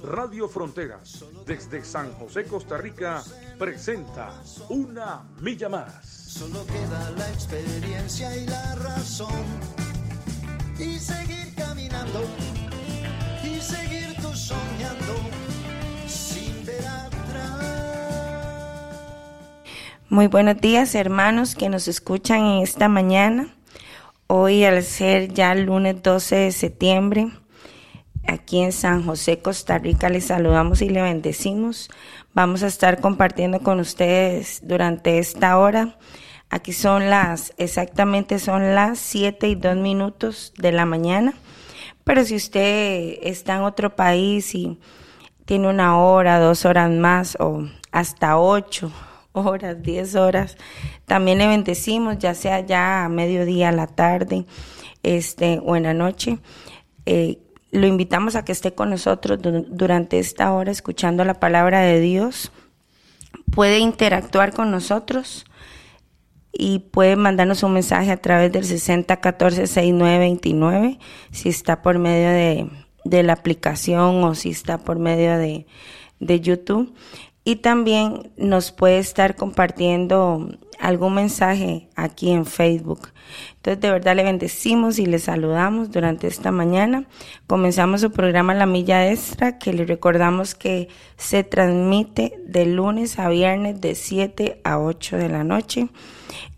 Radio Fronteras, desde San José, Costa Rica, presenta Una Milla Más. Solo queda la experiencia y la razón. Y seguir caminando. Y seguir tú soñando. Sin ver atrás. Muy buenos días, hermanos que nos escuchan en esta mañana. Hoy, al ser ya el lunes 12 de septiembre, aquí en San José, Costa Rica, les saludamos y le bendecimos. Vamos a estar compartiendo con ustedes durante esta hora. Aquí son las, exactamente son las 7 y 2 minutos de la mañana. Pero si usted está en otro país y tiene una hora, dos horas más o hasta ocho horas, diez horas, también le bendecimos, ya sea ya a mediodía, a la tarde, este, o en la noche. Eh, lo invitamos a que esté con nosotros durante esta hora escuchando la palabra de Dios. Puede interactuar con nosotros y puede mandarnos un mensaje a través del 6014-6929 si está por medio de, la aplicación o si está por medio de YouTube. Y también nos puede estar compartiendo algún mensaje aquí en Facebook. Entonces, de verdad le bendecimos y le saludamos durante esta mañana. Comenzamos su programa La Milla Extra, que le recordamos que se transmite de lunes a viernes de 7 a 8 de la noche.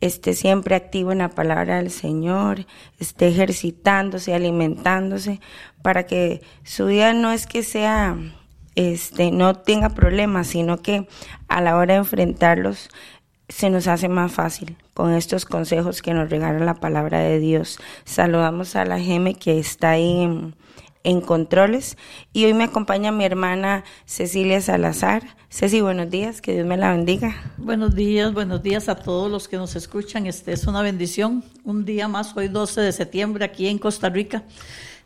Esté siempre activo en la palabra del Señor, esté ejercitándose, alimentándose, para que su día no es que sea este, no tenga problemas, sino que a la hora de enfrentarlos se nos hace más fácil con estos consejos que nos regala la palabra de Dios. Saludamos a la Geme que está ahí en, en, controles y hoy me acompaña mi hermana Cecilia Salazar. Ceci, buenos días, que Dios me la bendiga. Buenos días, buenos días a todos los que nos escuchan. Este es una bendición, un día más, hoy 12 de septiembre aquí en Costa Rica.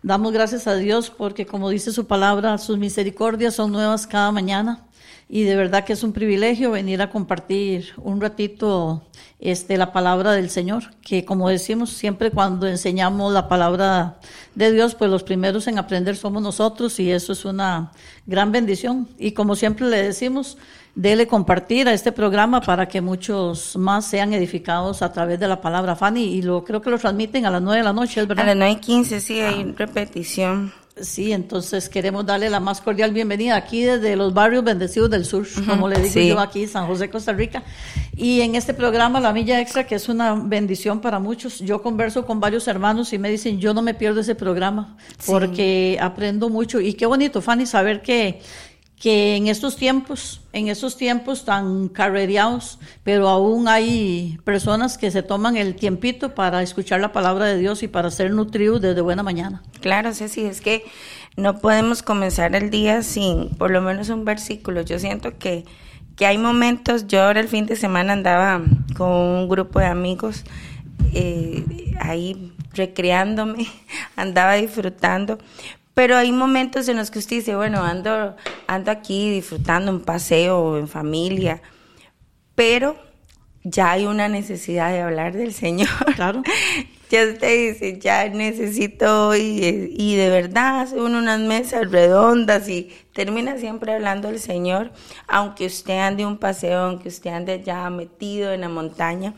Damos gracias a Dios porque como dice su palabra, sus misericordias son nuevas cada mañana y de verdad que es un privilegio venir a compartir un ratito este, la palabra del Señor, que como decimos siempre cuando enseñamos la palabra de Dios, pues los primeros en aprender somos nosotros y eso es una gran bendición. Y como siempre le decimos, dele compartir a este programa para que muchos más sean edificados a través de la palabra Fanny y lo creo que lo transmiten a las nueve de la noche, ¿es verdad? A las nueve y quince, sí, hay repetición. Sí, entonces queremos darle la más cordial bienvenida aquí desde los barrios bendecidos del sur, como le digo yo aquí, San José, Costa Rica. Y en este programa, La Milla Extra, que es una bendición para muchos, yo converso con varios hermanos y me dicen, yo no me pierdo ese programa, porque aprendo mucho. Y qué bonito, Fanny, saber que que en estos tiempos, en estos tiempos tan carrereados, pero aún hay personas que se toman el tiempito para escuchar la palabra de Dios y para ser nutridos desde buena mañana. Claro, Ceci, es que no podemos comenzar el día sin por lo menos un versículo. Yo siento que, que hay momentos, yo ahora el fin de semana andaba con un grupo de amigos eh, ahí recreándome, andaba disfrutando, pero hay momentos en los que usted dice, bueno, ando, ando aquí disfrutando un paseo en familia, pero ya hay una necesidad de hablar del Señor. Claro. ya usted dice, ya necesito y, y de verdad hace uno unas mesas redondas y termina siempre hablando del Señor, aunque usted ande un paseo, aunque usted ande ya metido en la montaña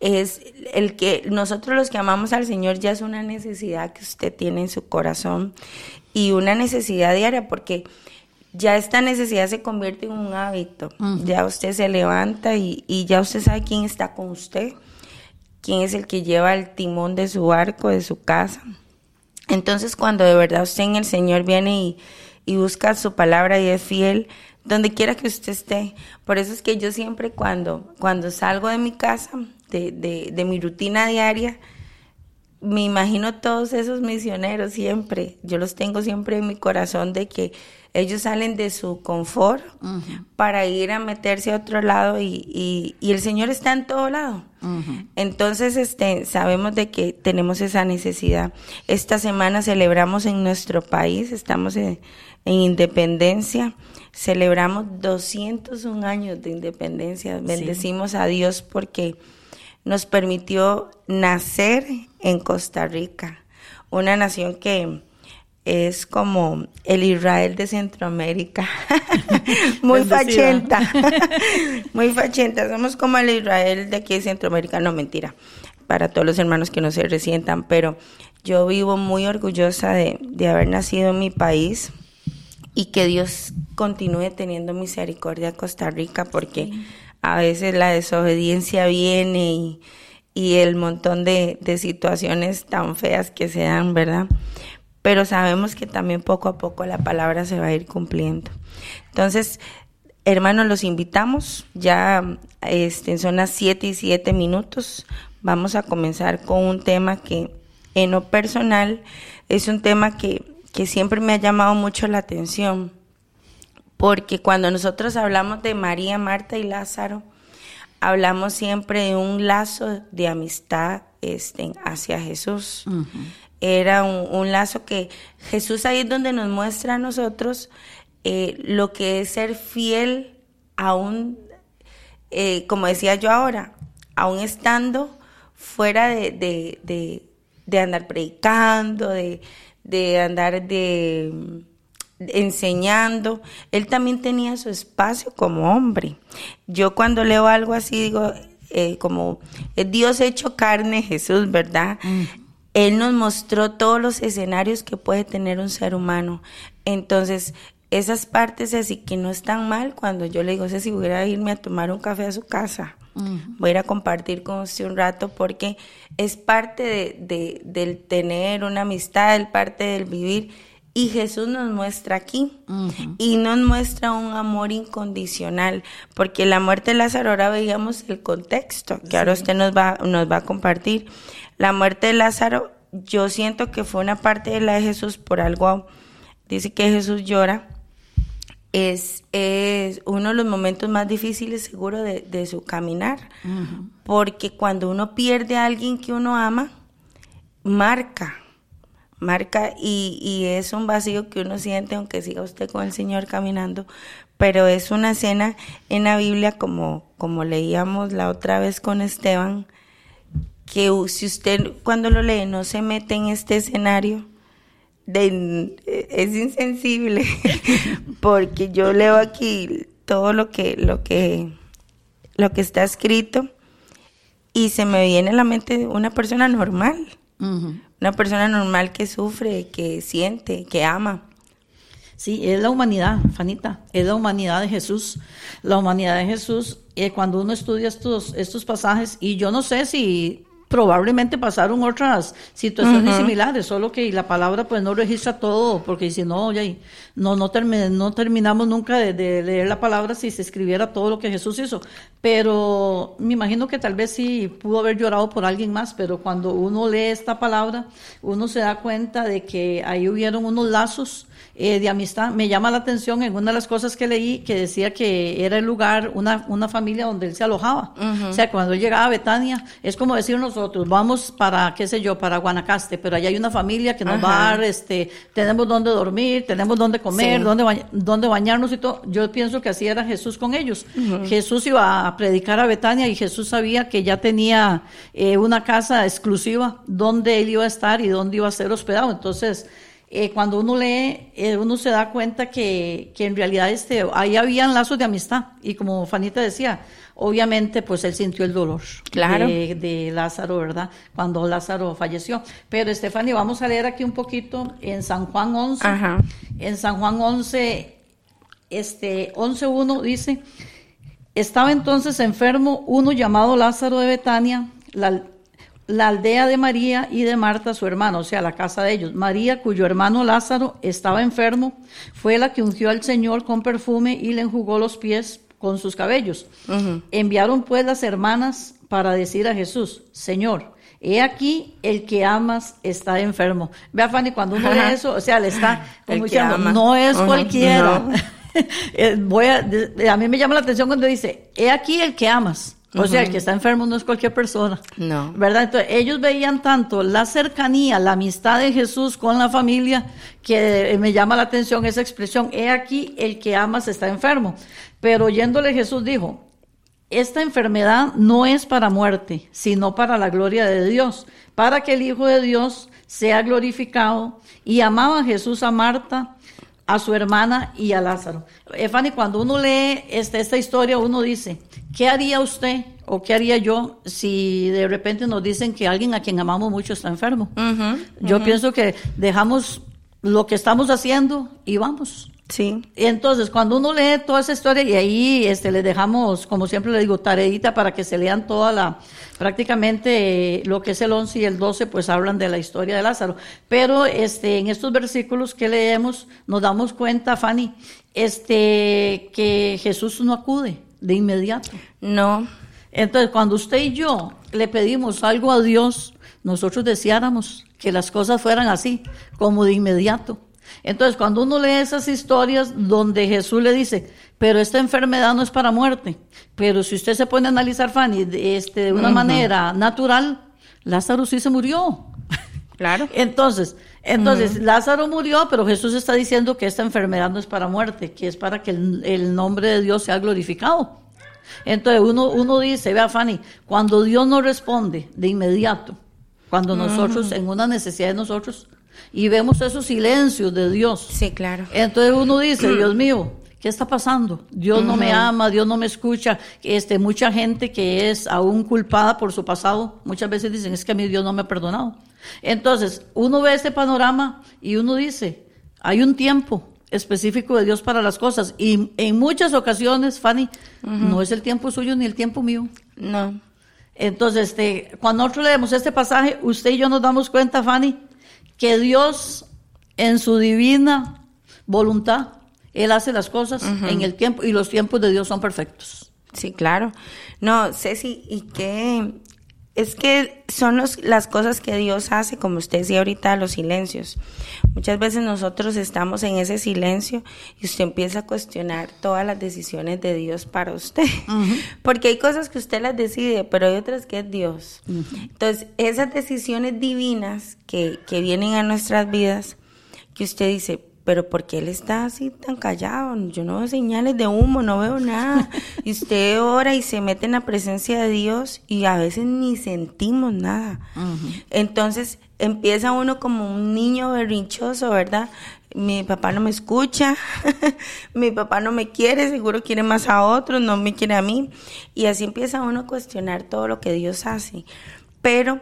es el que nosotros los que amamos al Señor ya es una necesidad que usted tiene en su corazón y una necesidad diaria porque ya esta necesidad se convierte en un hábito. Ya usted se levanta y, y, ya usted sabe quién está con usted, quién es el que lleva el timón de su barco, de su casa. Entonces cuando de verdad usted en el Señor viene y, y busca su palabra y es fiel, donde quiera que usted esté. Por eso es que yo siempre cuando, cuando salgo de mi casa, de, de, de mi rutina diaria, me imagino todos esos misioneros siempre, yo los tengo siempre en mi corazón de que ellos salen de su confort para ir a meterse a otro lado y, y, el Señor está en todo lado. Entonces, este, sabemos de que tenemos esa necesidad. Esta semana celebramos en nuestro país, estamos en, independencia, celebramos 201 años de independencia. Bendecimos a Dios porque nos permitió nacer en Costa Rica, una nación que es como el Israel de Centroamérica, muy fachenta, muy fachenta, somos como el Israel de aquí de Centroamérica, no mentira, para todos los hermanos que no se resientan, pero yo vivo muy orgullosa de, haber nacido en mi país y que Dios continúe teniendo misericordia a Costa Rica porque a veces la desobediencia viene y, el montón de, de situaciones tan feas que se dan, ¿verdad? pero sabemos que también poco a poco la palabra se va a ir cumpliendo. Entonces, hermanos, los invitamos, ya este, son las 7 y 7 minutos, vamos a comenzar con un tema que en lo personal es un tema que, que siempre me ha llamado mucho la atención, porque cuando nosotros hablamos de María, Marta y Lázaro, hablamos siempre de un lazo de amistad este, hacia Jesús. Era un, lazo que Jesús ahí es donde nos muestra a nosotros eh, lo que es ser fiel aún, eh, como decía yo ahora, aún estando fuera de, andar predicando, de, andar de enseñando, él también tenía su espacio como hombre. Yo cuando leo algo así digo, eh, como Dios hecho carne, Jesús, ¿verdad? Él nos mostró todos los escenarios que puede tener un ser humano. Entonces, esas partes así que no están mal cuando yo le digo, sé si voy a irme a tomar un café a su casa, voy a ir a compartir con usted un rato porque es parte de, del tener una amistad, es parte del vivir. Y Jesús nos muestra aquí y nos muestra un amor incondicional, porque la muerte de Lázaro ahora veíamos el contexto que ahora usted nos va, nos va a compartir. La muerte de Lázaro, yo siento que fue una parte de la de Jesús por algo. Dice que Jesús llora. Es, es uno de los momentos más difíciles, seguro, de, su caminar. Porque cuando uno pierde a alguien que uno ama, marca, marca y, y, es un vacío que uno siente aunque siga usted con el Señor caminando, pero es una escena en la Biblia como, como leíamos la otra vez con Esteban, que si usted cuando lo lee no se mete en este escenario, de, es insensible, porque yo leo aquí todo lo que, lo que, lo que está escrito y se me viene a la mente una persona normal, una persona normal que sufre, que siente, que ama. Sí, es la humanidad, Fanita, es la humanidad de Jesús. La humanidad de Jesús, eh, cuando uno estudia estos, estos pasajes, y yo no sé si probablemente pasaron otras situaciones similares, solo que la palabra pues no registra todo, porque si no, ya, no, no, no terminamos nunca de, leer la palabra si se escribiera todo lo que Jesús hizo. Pero me imagino que tal vez sí pudo haber llorado por alguien más, pero cuando uno lee esta palabra, uno se da cuenta de que ahí hubieron unos lazos eh, de amistad. Me llama la atención en una de las cosas que leí que decía que era el lugar, una, una familia donde él se alojaba. O sea, cuando él llegaba a Betania, es como decir nosotros, vamos para, qué sé yo, para Guanacaste, pero allá hay una familia que nos va a dar, este, tenemos donde dormir, tenemos donde comer, donde, bañarnos y todo. Yo pienso que así era Jesús con ellos. Jesús iba a predicar a Betania y Jesús sabía que ya tenía eh, una casa exclusiva donde él iba a estar y donde iba a ser hospedado. Entonces, eh, cuando uno lee, eh, uno se da cuenta que, que, en realidad este, ahí habían lazos de amistad. Y como Fanita decía, obviamente pues él sintió el dolor claro. de, Lázaro, ¿verdad? Cuando Lázaro falleció. Pero Estefania, vamos a leer aquí un poquito en San Juan 11. En San Juan 11, este, 11.1 dice, estaba entonces enfermo uno llamado Lázaro de Betania, la, la aldea de María y de Marta, su hermano, o sea, la casa de ellos. María, cuyo hermano Lázaro estaba enfermo, fue la que ungió al Señor con perfume y le enjugó los pies con sus cabellos. Enviaron pues las hermanas para decir a Jesús, Señor, he aquí, el que amas está enfermo. Vea, Fanny, cuando uno lee eso, o sea, le está como diciendo, no es cualquiera. Eh, voy a, a mí me llama la atención cuando dice, he aquí el que amas. O sea, el que está enfermo no es cualquier persona. No. ¿Verdad? Entonces, ellos veían tanto la cercanía, la amistad de Jesús con la familia, que me llama la atención esa expresión, he aquí el que amas está enfermo. Pero oyéndole Jesús dijo, esta enfermedad no es para muerte, sino para la gloria de Dios, para que el Hijo de Dios sea glorificado. Y amaba Jesús a Marta, a su hermana y a Lázaro. Efani, cuando uno lee este, esta historia, uno dice, ¿qué haría usted o qué haría yo si de repente nos dicen que alguien a quien amamos mucho está enfermo? yo pienso que dejamos lo que estamos haciendo y vamos. Sí. Entonces, cuando uno lee toda esa historia y ahí este, le dejamos, como siempre le digo, tareita para que se lean toda la, prácticamente eh, lo que es el 11 y el 12, pues hablan de la historia de Lázaro. Pero este, en estos versículos que leemos nos damos cuenta, Fanny, este, que Jesús no acude de inmediato. No. Entonces, cuando usted y yo le pedimos algo a Dios, nosotros deseáramos que las cosas fueran así, como de inmediato. Entonces, cuando uno lee esas historias donde Jesús le dice, pero esta enfermedad no es para muerte, pero si usted se pone a analizar, Fanny, de, este, de una manera natural, Lázaro sí se murió. Claro. Entonces, entonces Lázaro murió, pero Jesús está diciendo que esta enfermedad no es para muerte, que es para que el, el nombre de Dios sea glorificado. Entonces uno, uno dice, vea Fanny, cuando Dios no responde de inmediato, cuando nosotros, en una necesidad de nosotros, y vemos esos silencios de Dios. Sí, claro. Entonces uno dice, Dios mío, ¿qué está pasando? Dios no me ama, Dios no me escucha. Este, mucha gente que es aún culpada por su pasado, muchas veces dicen, es que a mí Dios no me ha perdonado. Entonces, uno ve este panorama y uno dice, hay un tiempo específico de Dios para las cosas. Y en muchas ocasiones, Fanny, no es el tiempo suyo ni el tiempo mío. No. Entonces, este, cuando nosotros leemos este pasaje, usted y yo nos damos cuenta, Fanny, que Dios en su divina voluntad, Él hace las cosas en el tiempo y los tiempos de Dios son perfectos. Sí, claro. No, Ceci, y que es que son los, las cosas que Dios hace, como usted decía ahorita, los silencios. Muchas veces nosotros estamos en ese silencio y usted empieza a cuestionar todas las decisiones de Dios para usted. Porque hay cosas que usted las decide, pero hay otras que es Dios. Entonces, esas decisiones divinas que, que vienen a nuestras vidas, que usted dice, pero ¿por qué él está así tan callado? Yo no veo señales de humo, no veo nada. Y usted ora y se mete en la presencia de Dios y a veces ni sentimos nada. Entonces empieza uno como un niño berrinchoso, ¿verdad? Mi papá no me escucha, mi papá no me quiere, seguro quiere más a otros, no me quiere a mí. Y así empieza uno a cuestionar todo lo que Dios hace. Pero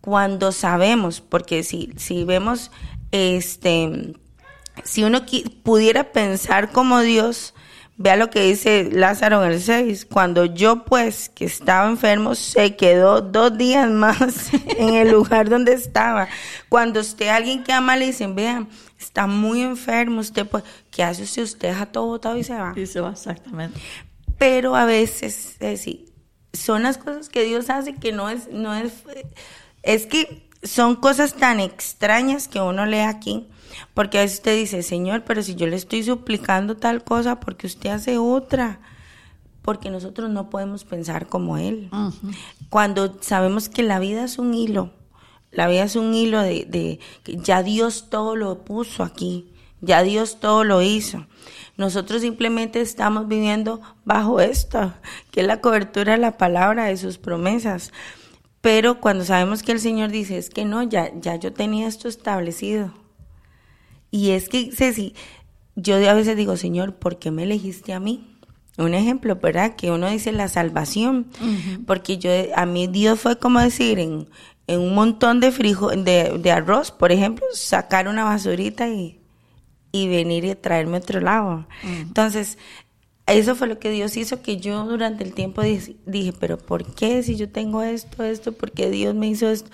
cuando sabemos, porque si, si vemos este si uno pudiera pensar como Dios, vea lo que dice Lázaro en el 6, cuando yo pues que estaba enfermo se quedó dos días más en el lugar donde estaba. Cuando usted alguien que ama le dicen, vean, está muy enfermo, usted pues, ¿qué hace usted? Usted deja todo botado y se va. Y se va, exactamente. Pero a veces, es decir, son las cosas que Dios hace que no es, no es, es que son cosas tan extrañas que uno lee aquí porque a veces usted dice, Señor, pero si yo le estoy suplicando tal cosa, porque usted hace otra? Porque nosotros no podemos pensar como Él. Cuando sabemos que la vida es un hilo, la vida es un hilo de, de ya Dios todo lo puso aquí, ya Dios todo lo hizo. Nosotros simplemente estamos viviendo bajo esto, que es la cobertura de la palabra, de sus promesas. Pero cuando sabemos que el Señor dice, es que no, ya, ya yo tenía esto establecido, y es que, Ceci, yo a veces digo, Señor, ¿por qué me elegiste a mí? Un ejemplo, ¿verdad? Que uno dice la salvación, porque yo, a mí Dios fue como decir, en, en un montón de, frijo, de, de, arroz, por ejemplo, sacar una basurita y, y venir y traerme otro lado. Entonces, eso fue lo que Dios hizo, que yo durante el tiempo dije, dije, pero ¿por qué si yo tengo esto, esto? ¿Por qué Dios me hizo esto?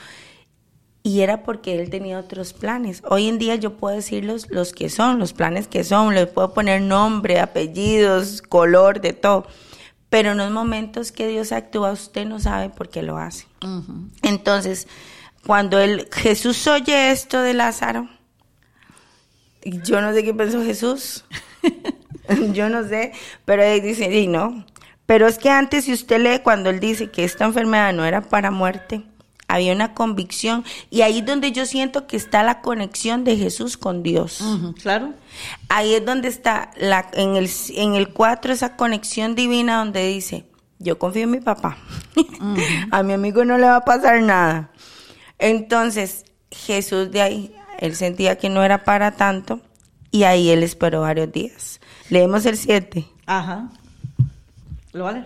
Y era porque él tenía otros planes. Hoy en día yo puedo decir los, los que son, los planes que son, les puedo poner nombre, apellidos, color, de todo. pero en los momentos que Dios actúa, usted no sabe por qué lo hace. Entonces, cuando el, Jesús oye esto de Lázaro, yo no sé qué pensó Jesús, yo no sé, pero él dice, y no. Pero es que antes, si usted lee cuando él dice que esta enfermedad no era para muerte, había una convicción y ahí es donde yo siento que está la conexión de Jesús con Dios. claro. Ahí es donde está la, en el en el 4 esa conexión divina donde dice, yo confío en mi papá. a mi amigo no le va a pasar nada. Entonces, Jesús de ahí, él sentía que no era para tanto y ahí él esperó varios días. Leemos el 7. Ajá. ¿Lo vale?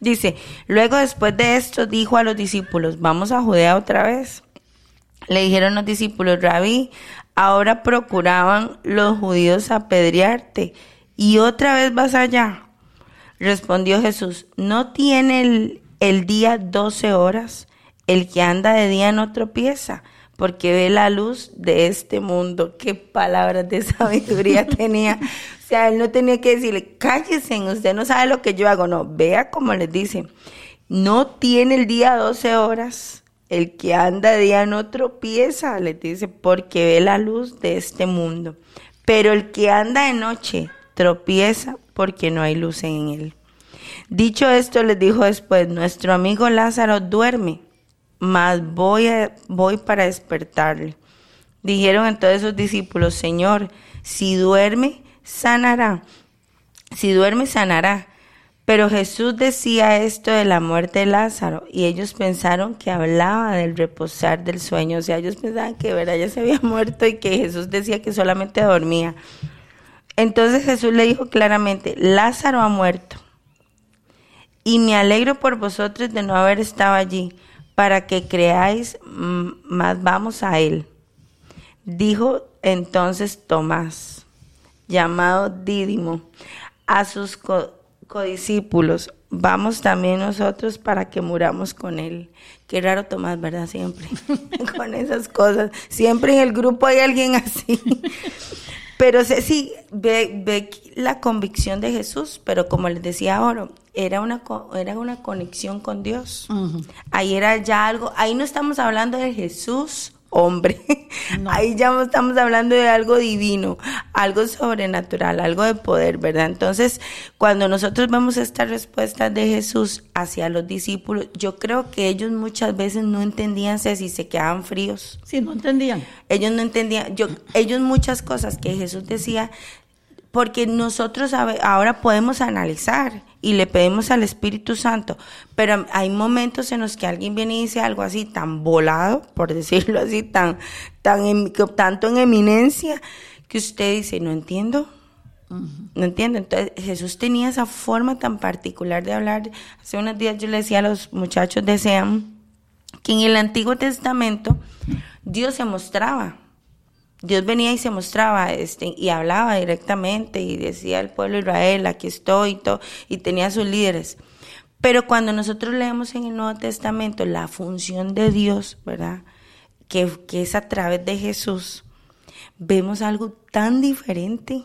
Dice, luego después de esto dijo a los discípulos, vamos a Judea otra vez. Le dijeron los discípulos, rabí, ahora procuraban los judíos apedrearte y otra vez vas allá. Respondió Jesús, ¿no tiene el, el día doce horas? El que anda de día no tropieza porque ve la luz de este mundo. Qué palabras de sabiduría tenía. O sea, él no tenía que decirle, cállese, usted no sabe lo que yo hago. No, vea como les dice, no tiene el día 12 horas. El que anda día no tropieza, le dice, porque ve la luz de este mundo. Pero el que anda de noche tropieza porque no hay luz en él. Dicho esto, les dijo después, nuestro amigo Lázaro duerme mas voy, a, para despertarle. Dijeron entonces sus discípulos, Señor, si duerme, sanará. Si duerme, sanará. Pero Jesús decía esto de la muerte de Lázaro y ellos pensaron que hablaba del reposar del sueño. O sea, ellos pensaban que ¿verdad? ya se había muerto y que Jesús decía que solamente dormía. Entonces Jesús le dijo claramente, Lázaro ha muerto. Y me alegro por vosotros de no haber estado allí para que creáis, más vamos a él. Dijo entonces Tomás, llamado Dídimo, a sus codiscípulos, vamos también nosotros para que muramos con él. Qué raro Tomás, ¿verdad? Siempre con esas cosas. Siempre en el grupo hay alguien así. Pero sí, ve, ve la convicción de Jesús, pero como les decía ahora, era una, era una conexión con Dios. Ahí era ya algo, ahí no estamos hablando de Jesús hombre. Ahí ya estamos hablando de algo divino, algo sobrenatural, algo de poder, ¿verdad? Entonces, cuando nosotros vemos estas respuestas de Jesús hacia los discípulos, yo creo que ellos muchas veces no entendían si se quedaban fríos. Sí, no entendían. Ellos no entendían, yo, ellos muchas cosas que Jesús decía, porque nosotros ahora podemos analizar y le pedimos al Espíritu Santo, pero hay momentos en los que alguien viene y dice algo así tan volado, por decirlo así, tan, tan tanto en eminencia, que usted dice, no entiendo, no entiendo. Entonces Jesús tenía esa forma tan particular de hablar. Hace unos días yo le decía a los muchachos de SEAM que en el Antiguo Testamento Dios se mostraba Dios venía y se mostraba este, y hablaba directamente y decía al pueblo Israel, aquí estoy y, todo, y tenía sus líderes. Pero cuando nosotros leemos en el Nuevo Testamento la función de Dios, ¿verdad? Que, es a través de Jesús, vemos algo tan diferente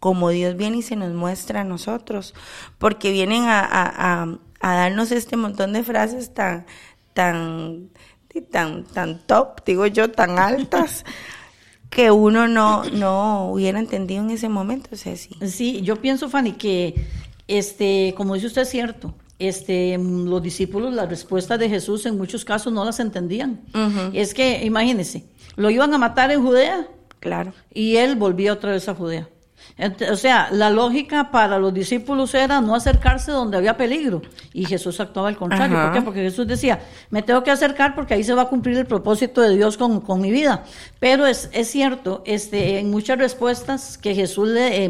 como Dios viene y se nos muestra a nosotros, porque vienen a, a, a darnos este montón de frases tan, tan, tan, tan top, digo yo, tan altas. que uno no, no hubiera entendido en ese momento, Ceci. Sí, yo pienso, Fanny, que, este, como dice usted, es cierto. Este, los discípulos, las respuestas de Jesús en muchos casos no las entendían. Es que, imagínense, lo iban a matar en Judea. Claro. Y él volvía otra vez a Judea. O sea, la lógica para los discípulos era no acercarse donde había peligro. Y Jesús actuaba al contrario. ¿Por qué? Porque Jesús decía, me tengo que acercar porque ahí se va a cumplir el propósito de Dios con, con mi vida. Pero es, es cierto, este, en muchas respuestas que Jesús le,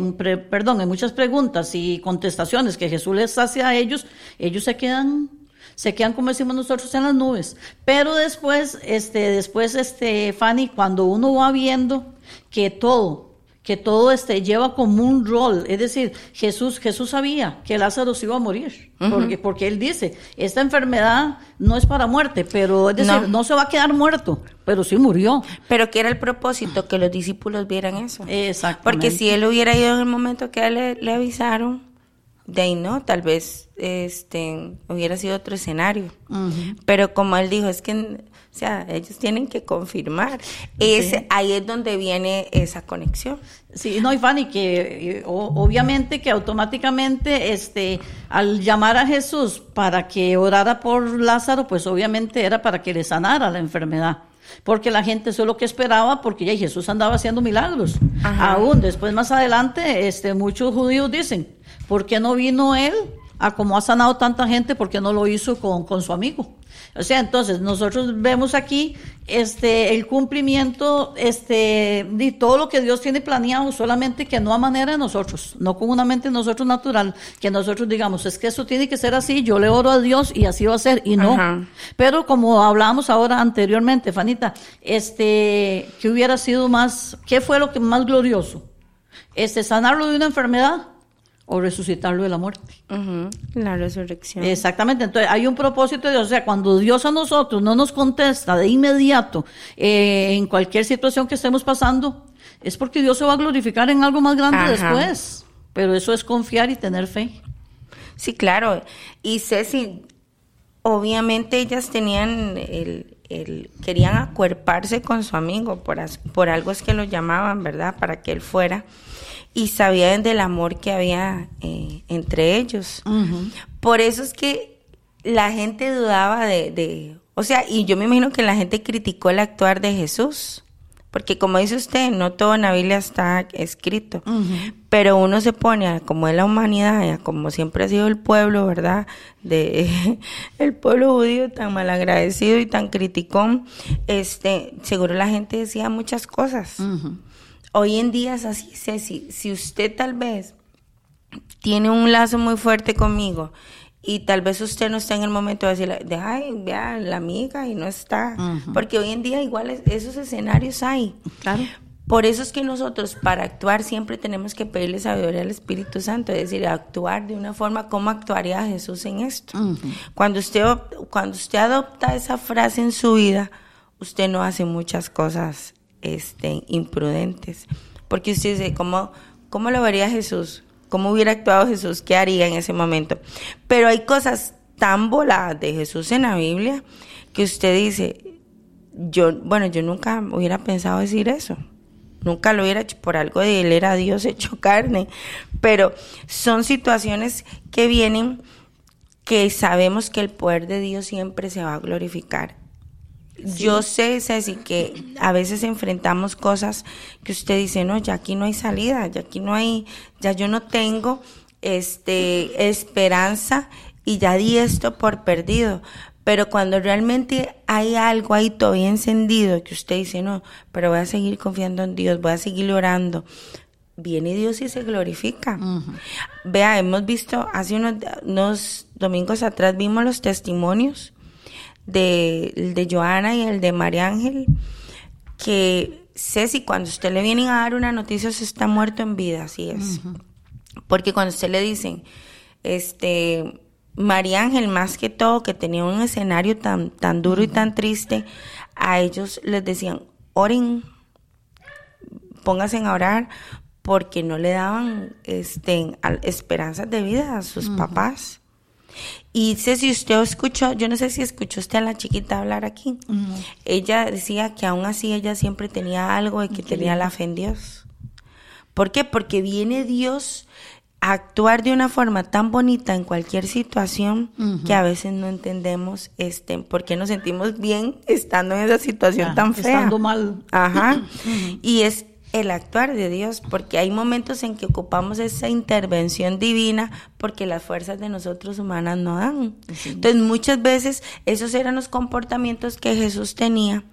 perdón, en muchas preguntas y contestaciones que Jesús les hace a ellos, ellos se quedan se quedan como decimos nosotros en las nubes. Pero después, este, después, este, Fanny, cuando uno va viendo que todo que todo este lleva como un rol, es decir, Jesús Jesús sabía que Lázaro se iba a morir, porque porque él dice, esta enfermedad no es para muerte, pero es decir, no. se va a quedar muerto, pero sí murió. Pero que era el propósito que los discípulos vieran eso. Exacto. Porque si él hubiera ido en el momento que le, le avisaron, de ahí no, tal vez este hubiera sido otro escenario. Pero como él dijo, es que, o sea, ellos tienen que confirmar. Es, ahí es donde viene esa conexión. Sí, no, y Fanny, que obviamente que automáticamente, este, al llamar a Jesús para que orara por Lázaro, pues obviamente era para que le sanara la enfermedad porque la gente eso es lo que esperaba, porque ya Jesús andaba haciendo milagros. Aún después, más adelante, este, muchos judíos dicen, ¿Por qué no vino él a como ha sanado tanta gente? ¿Por qué no lo hizo con, con su amigo? O sea, entonces nosotros vemos aquí este el cumplimiento este de todo lo que Dios tiene planeado, solamente que no a manera de nosotros, no con una mente de nosotros natural, que nosotros digamos, es que eso tiene que ser así, yo le oro a Dios y así va a ser y no. Pero como hablábamos ahora anteriormente, Fanita, este que hubiera sido más, ¿qué fue lo que más glorioso? Este sanarlo de una enfermedad o resucitarlo de la muerte. La resurrección. Exactamente, entonces hay un propósito de Dios, o sea, cuando Dios a nosotros no nos contesta de inmediato eh, en cualquier situación que estemos pasando, es porque Dios se va a glorificar en algo más grande después, pero eso es confiar y tener fe. Sí, claro, y Ceci, obviamente ellas tenían el, el, querían acuerparse con su amigo, por, por algo es que lo llamaban, ¿verdad? Para que él fuera y sabían del amor que había eh, entre ellos. Por eso es que la gente dudaba de, de, o sea, y yo me imagino que la gente criticó el actuar de Jesús, porque como dice usted, no todo en la Biblia está escrito, pero uno se pone a como es la humanidad, como siempre ha sido el pueblo, ¿verdad? De el pueblo judío tan malagradecido y tan criticón, este, seguro la gente decía muchas cosas. Hoy en día es así, Ceci. Si usted tal vez tiene un lazo muy fuerte conmigo y tal vez usted no está en el momento de decirle, de, ay, vea la amiga y no está. Porque hoy en día igual esos escenarios hay. Claro. Por eso es que nosotros para actuar siempre tenemos que pedirle sabiduría al Espíritu Santo, es decir, actuar de una forma como actuaría Jesús en esto. Cuando usted cuando usted adopta esa frase en su vida, usted no hace muchas cosas este, imprudentes. Porque usted dice, ¿cómo, ¿cómo lo vería Jesús? ¿Cómo hubiera actuado Jesús? ¿Qué haría en ese momento? Pero hay cosas tan voladas de Jesús en la Biblia que usted dice, yo, bueno, yo nunca hubiera pensado decir eso. Nunca lo hubiera hecho por algo de él, era Dios hecho carne. Pero son situaciones que vienen que sabemos que el poder de Dios siempre se va a glorificar yo sé, Ceci, que a veces enfrentamos cosas que usted dice, no, ya aquí no hay salida, ya aquí no hay, ya yo no tengo este esperanza y ya di esto por perdido. Pero cuando realmente hay algo ahí todavía encendido que usted dice, no, pero voy a seguir confiando en Dios, voy a seguir orando, viene Dios y se glorifica. Vea, hemos visto, hace unos, unos domingos atrás vimos los testimonios de, de Joana y el de María Ángel, que Ceci, cuando usted le viene a dar una noticia, se está muerto en vida, así es. Porque cuando usted le dicen, este, María Ángel, más que todo, que tenía un escenario tan, tan duro y tan triste, a ellos les decían, oren, pónganse a orar, porque no le daban este, esperanzas de vida a sus papás. Y sé si usted escuchó, yo no sé si escuchó usted a la chiquita hablar aquí. Ella decía que aún así ella siempre tenía algo y que tenía la fe en Dios. ¿Por qué? Porque viene Dios a actuar de una forma tan bonita en cualquier situación que a veces no entendemos este por qué nos sentimos bien estando en esa situación ah, tan fea. Estando mal. Ajá. Y es el actuar de Dios, porque hay momentos en que ocupamos esa intervención divina porque las fuerzas de nosotros humanas no dan. Entonces muchas veces esos eran los comportamientos que Jesús tenía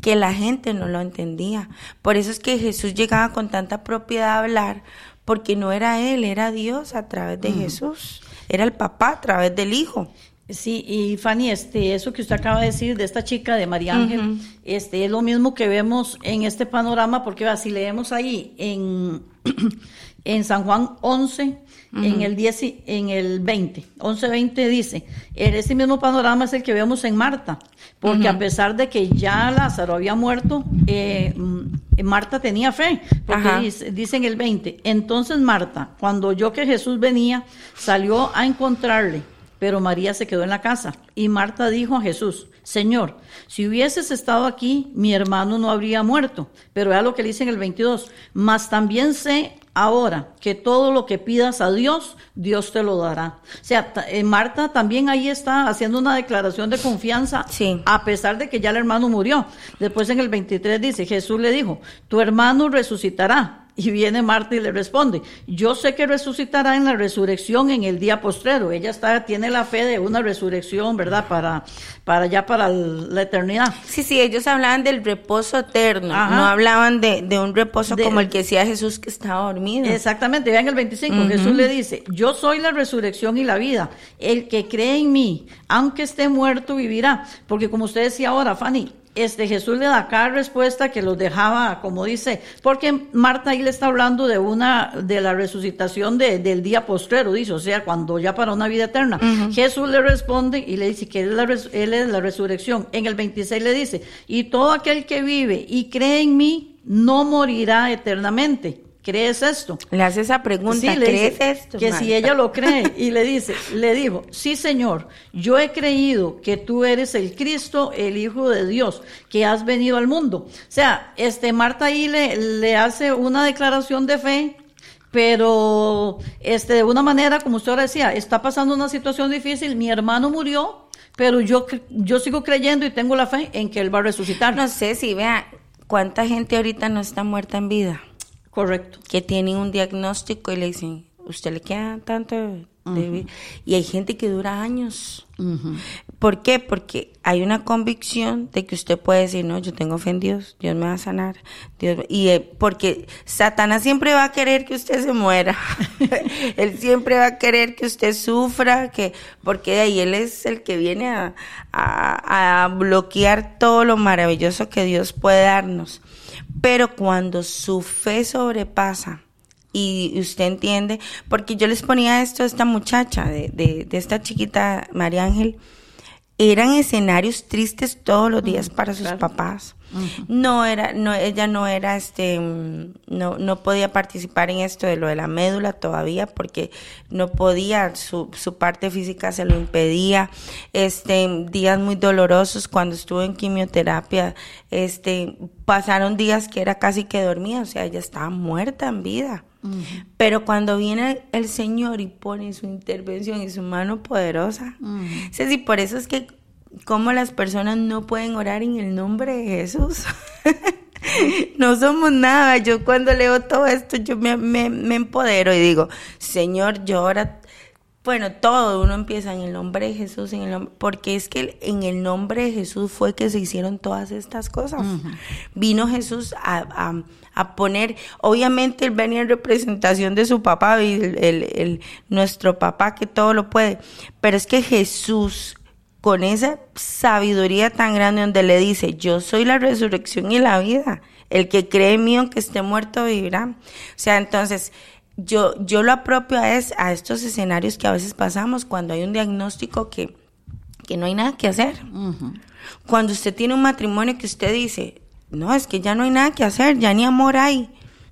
que la gente no lo entendía. Por eso es que Jesús llegaba con tanta propiedad a hablar, porque no era Él, era Dios a través de Jesús, era el papá a través del Hijo. Sí, y Fanny, este, eso que usted acaba de decir de esta chica de María Ángel, este, es lo mismo que vemos en este panorama, porque si leemos ahí en, en San Juan 11, en el 10, en el 20, 11, 20 dice, ese mismo panorama es el que vemos en Marta, porque a pesar de que ya Lázaro había muerto, eh, mm, Marta tenía fe, porque dice, dice, en el 20, entonces Marta, cuando oyó que Jesús venía, salió a encontrarle pero María se quedó en la casa. Y Marta dijo a Jesús, Señor, si hubieses estado aquí, mi hermano no habría muerto. Pero vea lo que dice en el 22, mas también sé ahora que todo lo que pidas a Dios, Dios te lo dará. O sea, eh, Marta también ahí está haciendo una declaración de confianza, sí. a pesar de que ya el hermano murió. Después en el 23 dice, Jesús le dijo, tu hermano resucitará. Y viene Marta y le responde, yo sé que resucitará en la resurrección en el día postrero. Ella está, tiene la fe de una resurrección, ¿verdad? Para, para ya para la eternidad. Sí, sí, ellos hablaban del reposo eterno, no hablaban de, un reposo como el que decía Jesús que estaba dormido. Exactamente, vean el 25, Jesús le dice, yo soy la resurrección y la vida. El que cree en mí, aunque esté muerto, vivirá. Porque como usted decía ahora, Fanny, este Jesús le da cada respuesta que los dejaba, como dice, porque Marta ahí le está hablando de una, de la resucitación de, del día postrero, dice, o sea, cuando ya para una vida eterna. Jesús le responde y le dice que él es, la, él es la resurrección. En el 26 le dice, y todo aquel que vive y cree en mí no morirá eternamente. ¿Crees esto? Le hace esa pregunta, ¿crees esto? Que si ella lo cree y le dice, le dijo, sí Señor, yo he creído que tú eres el Cristo, el Hijo de Dios, que has venido al mundo. O sea, este Marta ahí le, le hace una declaración de fe, pero este, de una manera, como usted ahora decía, está pasando una situación difícil, mi hermano murió, pero yo, yo sigo creyendo y tengo la fe en que él va a resucitar. No sé si vea cuánta gente ahorita no está muerta en vida. Correcto. Que tienen un diagnóstico y le dicen, usted le queda tanto de Y hay gente que dura años. ¿Por qué? Porque hay una convicción de que usted puede decir, no, yo tengo fe en Dios, Dios me va a sanar. Dios, y eh, porque Satanás siempre va a querer que usted se muera. él siempre va a querer que usted sufra, que porque de ahí él es el que viene a, a bloquear todo lo maravilloso que Dios puede darnos. Pero cuando su fe sobrepasa y usted entiende, porque yo les ponía esto a esta muchacha, de, de, de esta chiquita María Ángel, eran escenarios tristes todos los días para sus papás. No era, no, ella no era, este, no, no podía participar en esto de lo de la médula todavía porque no podía, su, su parte física se lo impedía. Este, días muy dolorosos cuando estuvo en quimioterapia, este, pasaron días que era casi que dormía, o sea, ella estaba muerta en vida. Pero cuando viene el Señor y pone su intervención y su mano poderosa, uh por eso es que como las personas no pueden orar en el nombre de Jesús. no somos nada. Yo cuando leo todo esto, yo me, me, empodero y digo, Señor, yo ahora bueno, todo uno empieza en el nombre de Jesús, en el nombre, porque es que en el nombre de Jesús fue que se hicieron todas estas cosas. Vino Jesús a, a poner, obviamente él venía en representación de su papá, el, el, nuestro papá que todo lo puede, pero es que Jesús con esa sabiduría tan grande donde le dice, yo soy la resurrección y la vida, el que cree en mí aunque esté muerto vivirá. O sea, entonces yo, yo lo apropio a, es, a estos escenarios que a veces pasamos cuando hay un diagnóstico que, que no hay nada que hacer. Cuando usted tiene un matrimonio que usted dice, no, es que ya no hay nada que hacer, ya ni amor hay,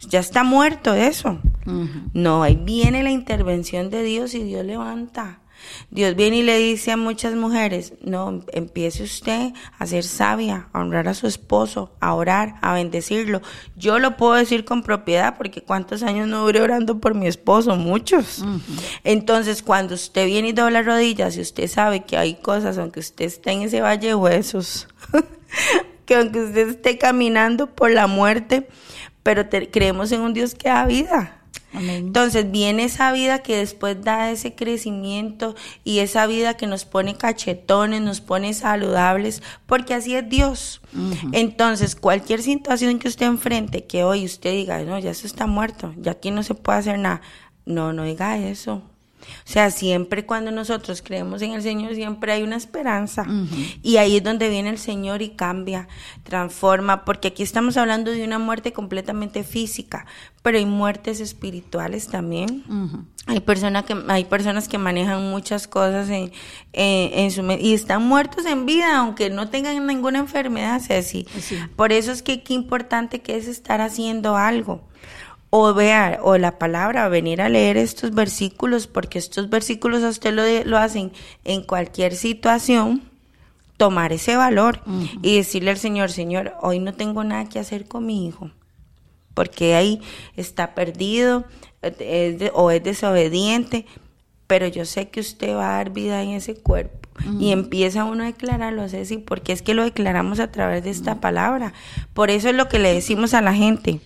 ya está muerto eso. No, ahí viene la intervención de Dios y Dios levanta. Dios viene y le dice a muchas mujeres, no, empiece usted a ser sabia, a honrar a su esposo, a orar, a bendecirlo. Yo lo puedo decir con propiedad porque cuántos años no duré orando por mi esposo, muchos. Entonces, cuando usted viene y dobla rodillas y usted sabe que hay cosas, aunque usted esté en ese valle de huesos, que aunque usted esté caminando por la muerte, pero creemos en un Dios que da vida. Entonces viene esa vida que después da ese crecimiento y esa vida que nos pone cachetones, nos pone saludables, porque así es Dios. Entonces cualquier situación que usted enfrente, que hoy usted diga, no, ya eso está muerto, ya aquí no se puede hacer nada, no, no diga eso. O sea, siempre cuando nosotros creemos en el Señor, siempre hay una esperanza. Y ahí es donde viene el Señor y cambia, transforma, porque aquí estamos hablando de una muerte completamente física, pero hay muertes espirituales también. Hay, personas que, hay personas que manejan muchas cosas en, en, su, y están muertos en vida, aunque no tengan ninguna enfermedad, Ceci. Por eso es que qué importante que es estar haciendo algo o vea, o la palabra, venir a leer estos versículos, porque estos versículos a usted lo, lo hacen en cualquier situación, tomar ese valor y decirle al Señor, Señor, hoy no tengo nada que hacer con mi hijo, porque ahí está perdido o es desobediente, pero yo sé que usted va a dar vida en ese cuerpo. Y empieza uno a declararlo, Ceci, porque es que lo declaramos a través de esta palabra. Por eso es lo que le decimos a la gente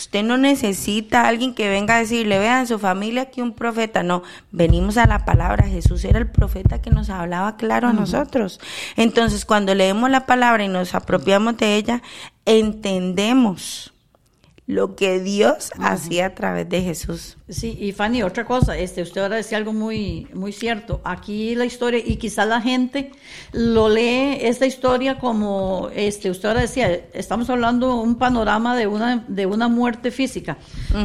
Usted no necesita a alguien que venga a decirle, vean su familia aquí un profeta. No, venimos a la palabra. Jesús era el profeta que nos hablaba claro a nosotros. Entonces, cuando leemos la palabra y nos apropiamos de ella, entendemos lo que Dios hacía a través de Jesús. Sí, y Fanny, otra cosa, este, usted ahora decía algo muy, muy cierto. Aquí la historia, y quizá la gente lo lee esta historia como, este, usted ahora decía, estamos hablando un panorama de una, de una muerte física,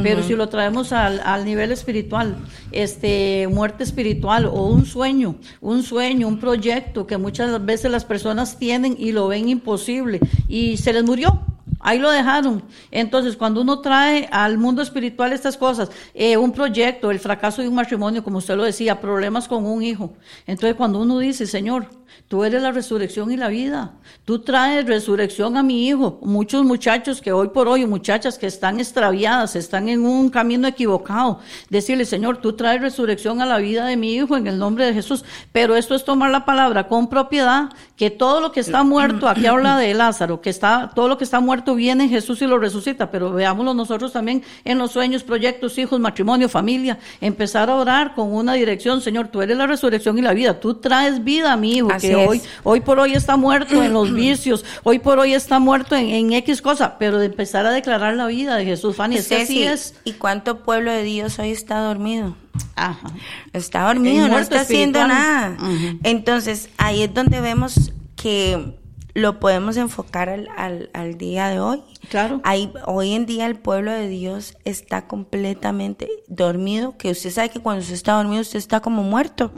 pero si lo traemos al, al, nivel espiritual, este, muerte espiritual o un sueño, un sueño, un proyecto que muchas veces las personas tienen y lo ven imposible y se les murió Ahí lo dejaron. Entonces, cuando uno trae al mundo espiritual estas cosas, eh, un proyecto, el fracaso de un matrimonio, como usted lo decía, problemas con un hijo. Entonces, cuando uno dice, Señor, Tú eres la resurrección y la vida. Tú traes resurrección a mi hijo. Muchos muchachos que hoy por hoy, muchachas que están extraviadas, están en un camino equivocado. Decirle, Señor, tú traes resurrección a la vida de mi hijo en el nombre de Jesús. Pero esto es tomar la palabra con propiedad, que todo lo que está muerto, aquí habla de Lázaro, que está, todo lo que está muerto viene en Jesús y lo resucita. Pero veámoslo nosotros también en los sueños, proyectos, hijos, matrimonio, familia. Empezar a orar con una dirección, Señor, tú eres la resurrección y la vida. Tú traes vida a mi hijo que hoy, hoy por hoy está muerto en los vicios, hoy por hoy está muerto en, X cosa, pero de empezar a declarar la vida de Jesús, Fanny, es que así es. ¿Y cuánto pueblo de Dios hoy está dormido? Ajá. Está dormido, no está haciendo nada. Entonces, ahí es donde vemos que lo podemos enfocar al, al, al, día de hoy. Claro. Ahí, hoy en día el pueblo de Dios está completamente dormido, que usted sabe que cuando usted está dormido usted está como muerto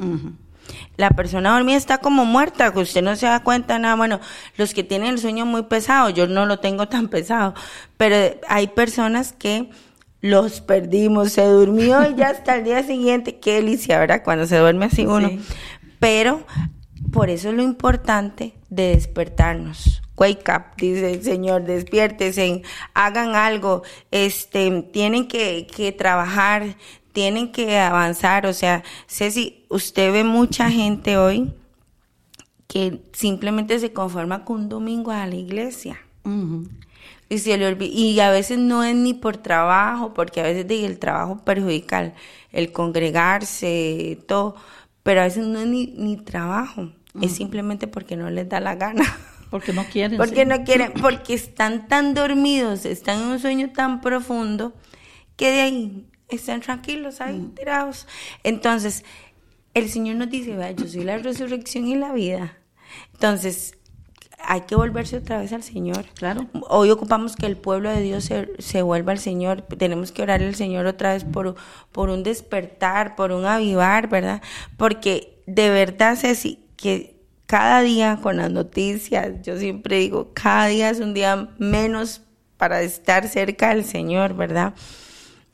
la persona dormida está como muerta, que usted no se da cuenta nada. Bueno, los que tienen el sueño muy pesado, yo no lo tengo tan pesado, pero hay personas que los perdimos, se durmió y ya hasta el día siguiente, qué delicia, ¿verdad? Cuando se duerme así uno. Pero por eso es lo importante de despertarnos. Wake up, dice el Señor, despiértese, hagan algo, este, tienen que, que trabajar, tienen que avanzar. O sea, Ceci, usted ve mucha gente hoy que simplemente se conforma con un domingo a la iglesia. Y, se le y a veces no es ni por trabajo, porque a veces el trabajo perjudica el, congregarse, todo, pero a veces no es ni, trabajo, es simplemente porque no les da la gana. Porque no quieren. Porque no quieren, porque están tan dormidos, están en un sueño tan profundo, que de ahí estén tranquilos ahí, mm. tirados. Entonces, el Señor nos dice, vea, yo soy la resurrección y la vida. Entonces, hay que volverse otra vez al Señor. Claro. Hoy ocupamos que el pueblo de Dios se, se vuelva al Señor. Tenemos que orar al Señor otra vez por, por un despertar, por un avivar, ¿verdad? Porque de verdad, Ceci, que cada día con las noticias, yo siempre digo, cada día es un día menos para estar cerca del Señor, ¿verdad?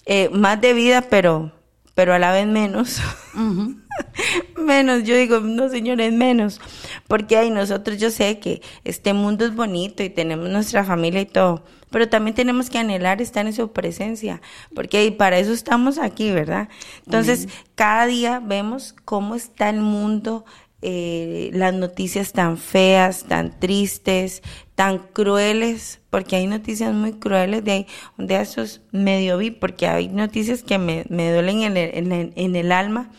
Eh, más de vida, pero, pero a la vez menos. menos, yo digo, no señores, menos. Porque ahí nosotros yo sé que este mundo es bonito y tenemos nuestra familia y todo, pero también tenemos que anhelar estar en su presencia, porque para eso estamos aquí, ¿verdad? Entonces, cada día vemos cómo está el mundo, eh, las noticias tan feas, tan tristes, tan crueles, porque hay noticias muy crueles de ahí, día esos medio vi, porque hay noticias que me, me duelen en el, en, el, en el alma,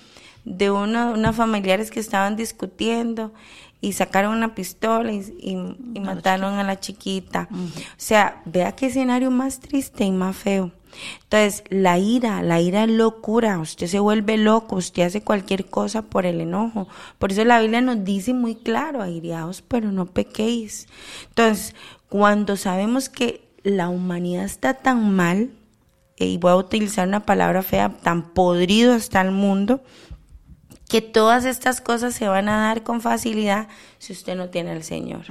de uno, unos familiares que estaban discutiendo y sacaron una pistola y, y, mataron a la chiquita. O sea, vea qué escenario más triste y más feo. Entonces, la ira, la ira es locura, usted se vuelve loco, usted hace cualquier cosa por el enojo. Por eso la Biblia nos dice muy claro, airiaos, pero no pequéis. Entonces, cuando sabemos que la humanidad está tan mal, y voy a utilizar una palabra fea, tan podrido está el mundo, que todas estas cosas se van a dar con facilidad si usted no tiene al Señor.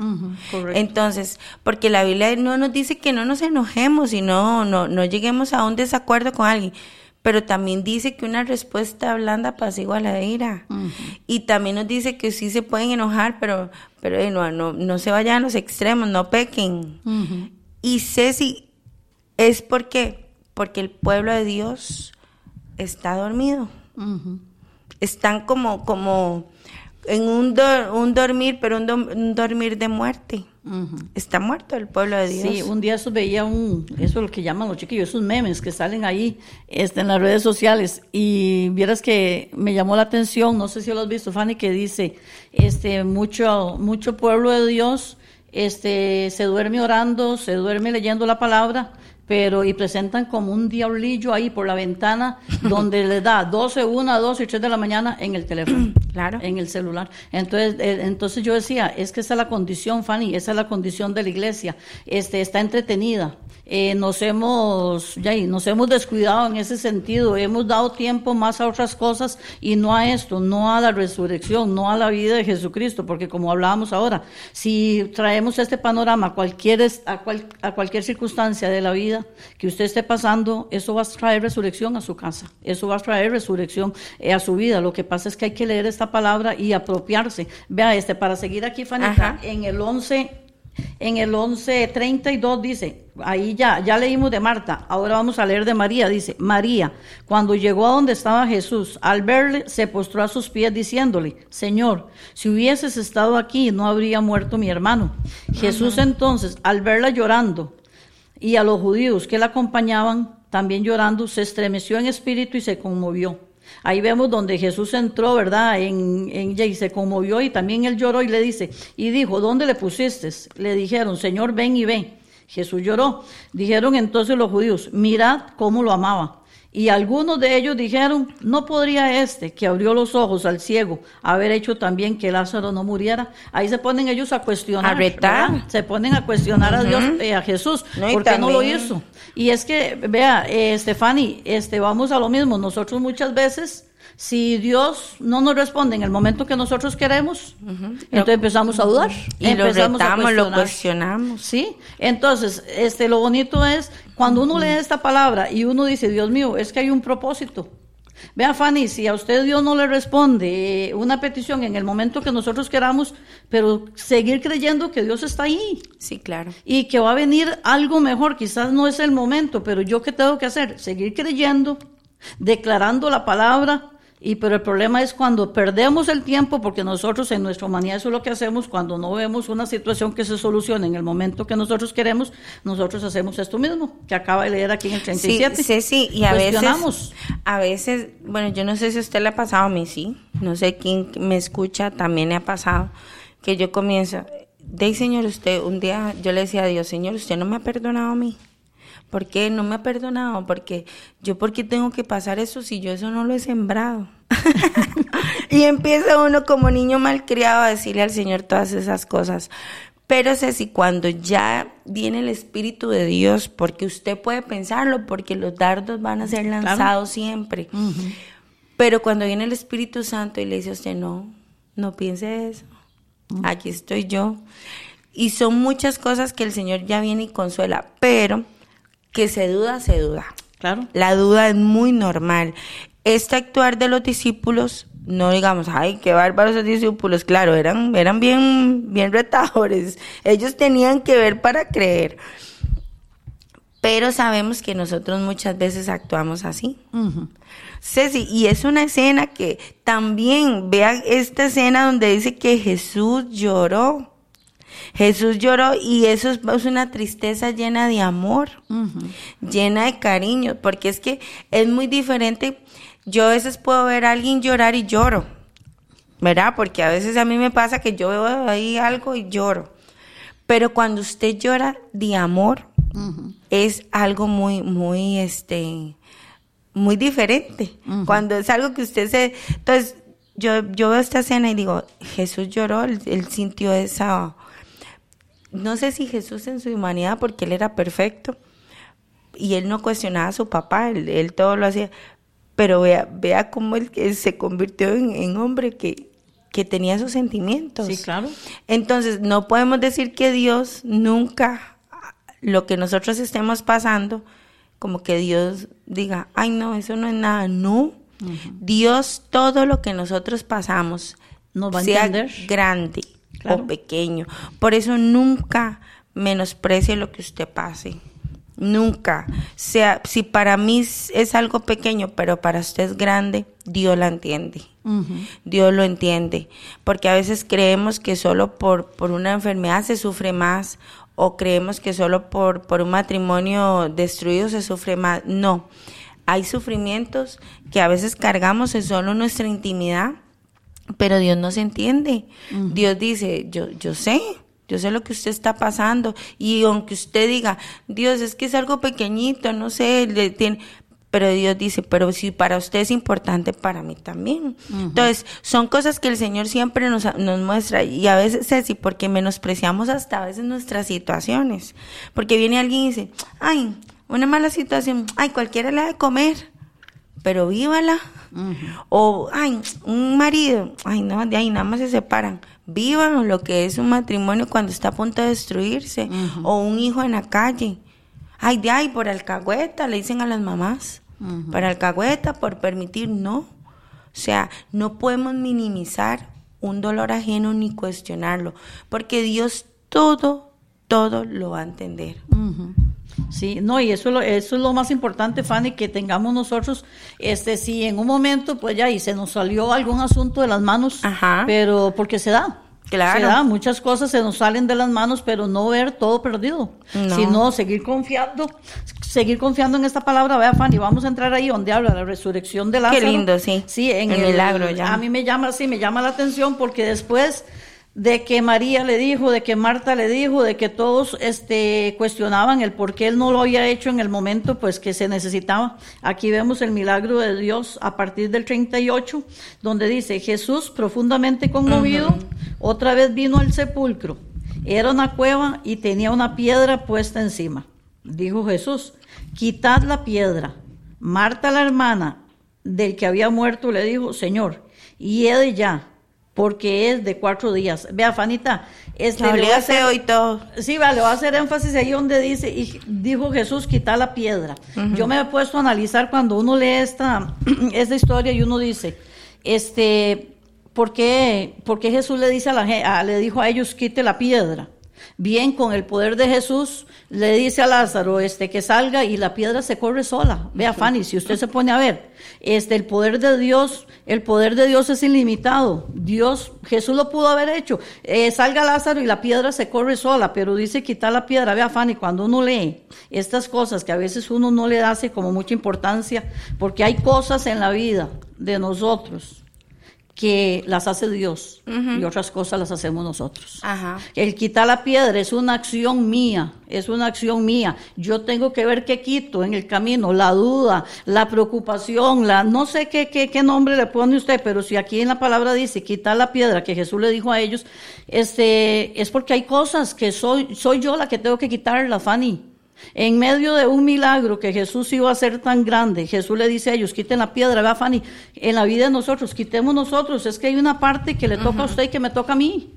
Entonces, porque la Biblia no nos dice que no nos enojemos y no, no, no lleguemos a un desacuerdo con alguien, pero también dice que una respuesta blanda apacigua la ira. Y también nos dice que sí se pueden enojar, pero, pero eh, no, no, no se vayan a los extremos, no pequen. Y Ceci, es porque, porque el pueblo de Dios está dormido están como, como en un, un dormir, pero un, dormir de muerte. Está muerto el pueblo de Dios. Sí, un día eso veía un, eso es lo que llaman los chiquillos, esos memes que salen ahí este, en las redes sociales. Y vieras que me llamó la atención, no sé si lo has visto, Fanny, que dice, este, mucho, mucho pueblo de Dios, este, se duerme orando, se duerme leyendo la palabra, pero y presentan como un diablillo ahí por la ventana donde le da 12, 1, 2 y 3 de la mañana en el teléfono, claro. en el celular. Entonces, eh, entonces yo decía, es que esa es la condición, Fanny, esa es la condición de la iglesia, este, está entretenida, eh, nos hemos ya, nos hemos descuidado en ese sentido, hemos dado tiempo más a otras cosas y no a esto, no a la resurrección, no a la vida de Jesucristo, porque como hablábamos ahora, si traemos este panorama a cualquier, a, a cualquier circunstancia de la vida que usted esté pasando, eso va a traer resurrección a su casa, eso va a traer resurrección eh, a su vida. Lo que pasa es que hay que leer esta palabra y apropiarse. Vea, este, para seguir aquí, Fanita, en el 11 en el 11.32 dice, ahí ya, ya leímos de Marta, ahora vamos a leer de María, dice, María, cuando llegó a donde estaba Jesús, al verle, se postró a sus pies diciéndole, Señor, si hubieses estado aquí, no habría muerto mi hermano. Jesús entonces, al verla llorando, y a los judíos que la acompañaban, también llorando, se estremeció en espíritu y se conmovió. Ahí vemos donde Jesús entró, ¿verdad? En, en y se conmovió y también él lloró y le dice, y dijo, ¿dónde le pusiste? Le dijeron, Señor, ven y ve. Jesús lloró. Dijeron entonces los judíos, mirad cómo lo amaba. Y algunos de ellos dijeron, no podría este, que abrió los ojos al ciego, haber hecho también que Lázaro no muriera. Ahí se ponen ellos a cuestionar. A Se ponen a cuestionar a Dios, eh, a Jesús, no, ¿por qué no lo hizo? Y es que, vea, eh, Estefani, este, vamos a lo mismo. Nosotros muchas veces si Dios no nos responde en el momento que nosotros queremos, entonces empezamos a dudar. Y empezamos lo retamos, lo cuestionamos. Sí, entonces, este, lo bonito es cuando uno lee esta palabra y uno dice, Dios mío, es que hay un propósito. Vea, Fanny, si a usted Dios no le responde eh, una petición en el momento que nosotros queramos, pero seguir creyendo que Dios está ahí. Sí, claro. Y que va a venir algo mejor, quizás no es el momento, pero yo qué tengo que hacer? Seguir creyendo, declarando la palabra, y pero el problema es cuando perdemos el tiempo, porque nosotros en nuestra humanidad eso es lo que hacemos, cuando no vemos una situación que se solucione en el momento que nosotros queremos, nosotros hacemos esto mismo, que acaba de leer aquí en el 37. Sí, sí, y a veces, a veces, bueno, yo no sé si a usted le ha pasado a mí, sí, no sé quién me escucha, también le ha pasado, que yo comienzo, de Señor, usted, un día yo le decía a Dios, Señor, usted no me ha perdonado a mí. ¿Por qué no me ha perdonado? Porque yo, ¿por qué tengo que pasar eso si yo eso no lo he sembrado? y empieza uno como niño malcriado a decirle al Señor todas esas cosas. Pero sé si cuando ya viene el Espíritu de Dios, porque usted puede pensarlo, porque los dardos van a ser lanzados siempre. Pero cuando viene el Espíritu Santo y le dice a usted, no, no piense eso, aquí estoy yo. Y son muchas cosas que el Señor ya viene y consuela, pero que se duda, se duda. Claro. La duda es muy normal. Este actuar de los discípulos, no digamos, ay, qué bárbaros los discípulos, claro, eran, eran bien, bien retadores. Ellos tenían que ver para creer. Pero sabemos que nosotros muchas veces actuamos así. Ceci, y es una escena que también, vean esta escena donde dice que Jesús lloró. Jesús lloró y eso es una tristeza llena de amor, llena de cariño, porque es que es muy diferente. Yo a veces puedo ver a alguien llorar y lloro, ¿verdad? Porque a veces a mí me pasa que yo veo ahí algo y lloro. Pero cuando usted llora de amor, es algo muy, muy, este, muy diferente. Cuando es algo que usted se... Entonces, yo, yo veo esta escena y digo, Jesús lloró, él, él sintió esa... No sé si Jesús en su humanidad, porque él era perfecto, y él no cuestionaba a su papá, él, él todo lo hacía, pero vea, vea cómo él, él se convirtió en, en hombre que, que tenía sus sentimientos. Sí, claro. Entonces, no podemos decir que Dios nunca, lo que nosotros estemos pasando, como que Dios diga, ay no, eso no es nada, no. Dios, todo lo que nosotros pasamos, Nos va a sea entender. grande Claro. o pequeño. Por eso nunca menosprecie lo que usted pase. Nunca. Sea, si para mí es, es algo pequeño, pero para usted es grande, Dios la entiende. Dios lo entiende. Porque a veces creemos que solo por, por una enfermedad se sufre más o creemos que solo por, por un matrimonio destruido se sufre más. No. Hay sufrimientos que a veces cargamos en solo nuestra intimidad, pero Dios nos entiende. Dios dice, yo, yo sé, yo sé lo que usted está pasando. Y aunque usted diga, Dios, es que es algo pequeñito, no sé, le tiene... Pero Dios dice, pero si para usted es importante, para mí también. Entonces, son cosas que el Señor siempre nos, nos muestra. Y a veces es así, porque menospreciamos hasta a veces nuestras situaciones. Porque viene alguien y dice, ay, una mala situación, ay, cualquiera le da de comer pero vívala. O, ay, un marido, ay, no, de ahí nada más se separan. Vivan lo que es un matrimonio cuando está a punto de destruirse. O un hijo en la calle. Ay, de ahí, por alcahueta, le dicen a las mamás. Por alcahueta, por permitir, no. O sea, no podemos minimizar un dolor ajeno ni cuestionarlo, porque Dios todo, todo lo va a entender. Sí, no, y eso, es lo- eso es lo más importante, Fanny, que tengamos nosotros, este, si en un momento, pues ya, y se nos salió algún asunto de las manos, Ajá. pero porque se da. Claro. Se da, muchas cosas se nos salen de las manos, pero no ver todo perdido, No. sino seguir confiando, seguir confiando en esta palabra, vea Fanny, vamos a entrar ahí donde habla la resurrección de Lázaro. lindo, sí. Sí, en El el, milagro ya. A mí me llama, sí, me llama la atención porque después de que María le dijo, de que Marta le dijo, de que todos este, cuestionaban el por qué él no lo había hecho en el momento pues que se necesitaba. Aquí vemos el milagro de Dios a partir del 38, donde dice, Jesús profundamente conmovido, otra vez vino al sepulcro. Era una cueva y tenía una piedra puesta encima. Dijo Jesús, quitad la piedra. Marta, la hermana del que había muerto, le dijo, Señor, y he de ya, porque es de cuatro días. Vea, Fanita, este, le voy a hacer- hoy todo. Sí, vale, va a hacer énfasis ahí donde dice, y dijo Jesús, quita la piedra. Yo me he puesto a analizar cuando uno lee esta, esta historia y uno dice, este, ¿por qué, por qué Jesús le dice a la a- le dijo a ellos, quite la piedra? Bien, con el poder de Jesús, le dice a Lázaro este, que salga y la piedra se corre sola. Vea, Fanny, si usted se pone a ver, este, el poder de Dios, el poder de Dios es ilimitado. Dios, Jesús lo pudo haber hecho. Eh, salga Lázaro y la piedra se corre sola, pero dice quitar la piedra. Vea, Fanny, cuando uno lee estas cosas que a veces uno no le hace como mucha importancia, porque hay cosas en la vida de nosotros que las hace Dios y otras cosas las hacemos nosotros. Ajá. El quitar la piedra es una acción mía, es una acción mía. Yo tengo que ver qué quito en el camino, la duda, la preocupación, la no sé qué, qué, qué nombre le pone usted, pero si aquí en la palabra dice quitar la piedra que Jesús le dijo a ellos, este, es porque hay cosas que soy, soy yo la que tengo que quitarla, Fanny. En medio de un milagro que Jesús iba a hacer tan grande, Jesús le dice a ellos, quiten la piedra, vea Fanny, en la vida de nosotros, quitemos nosotros, es que hay una parte que le toca a usted y que me toca a mí.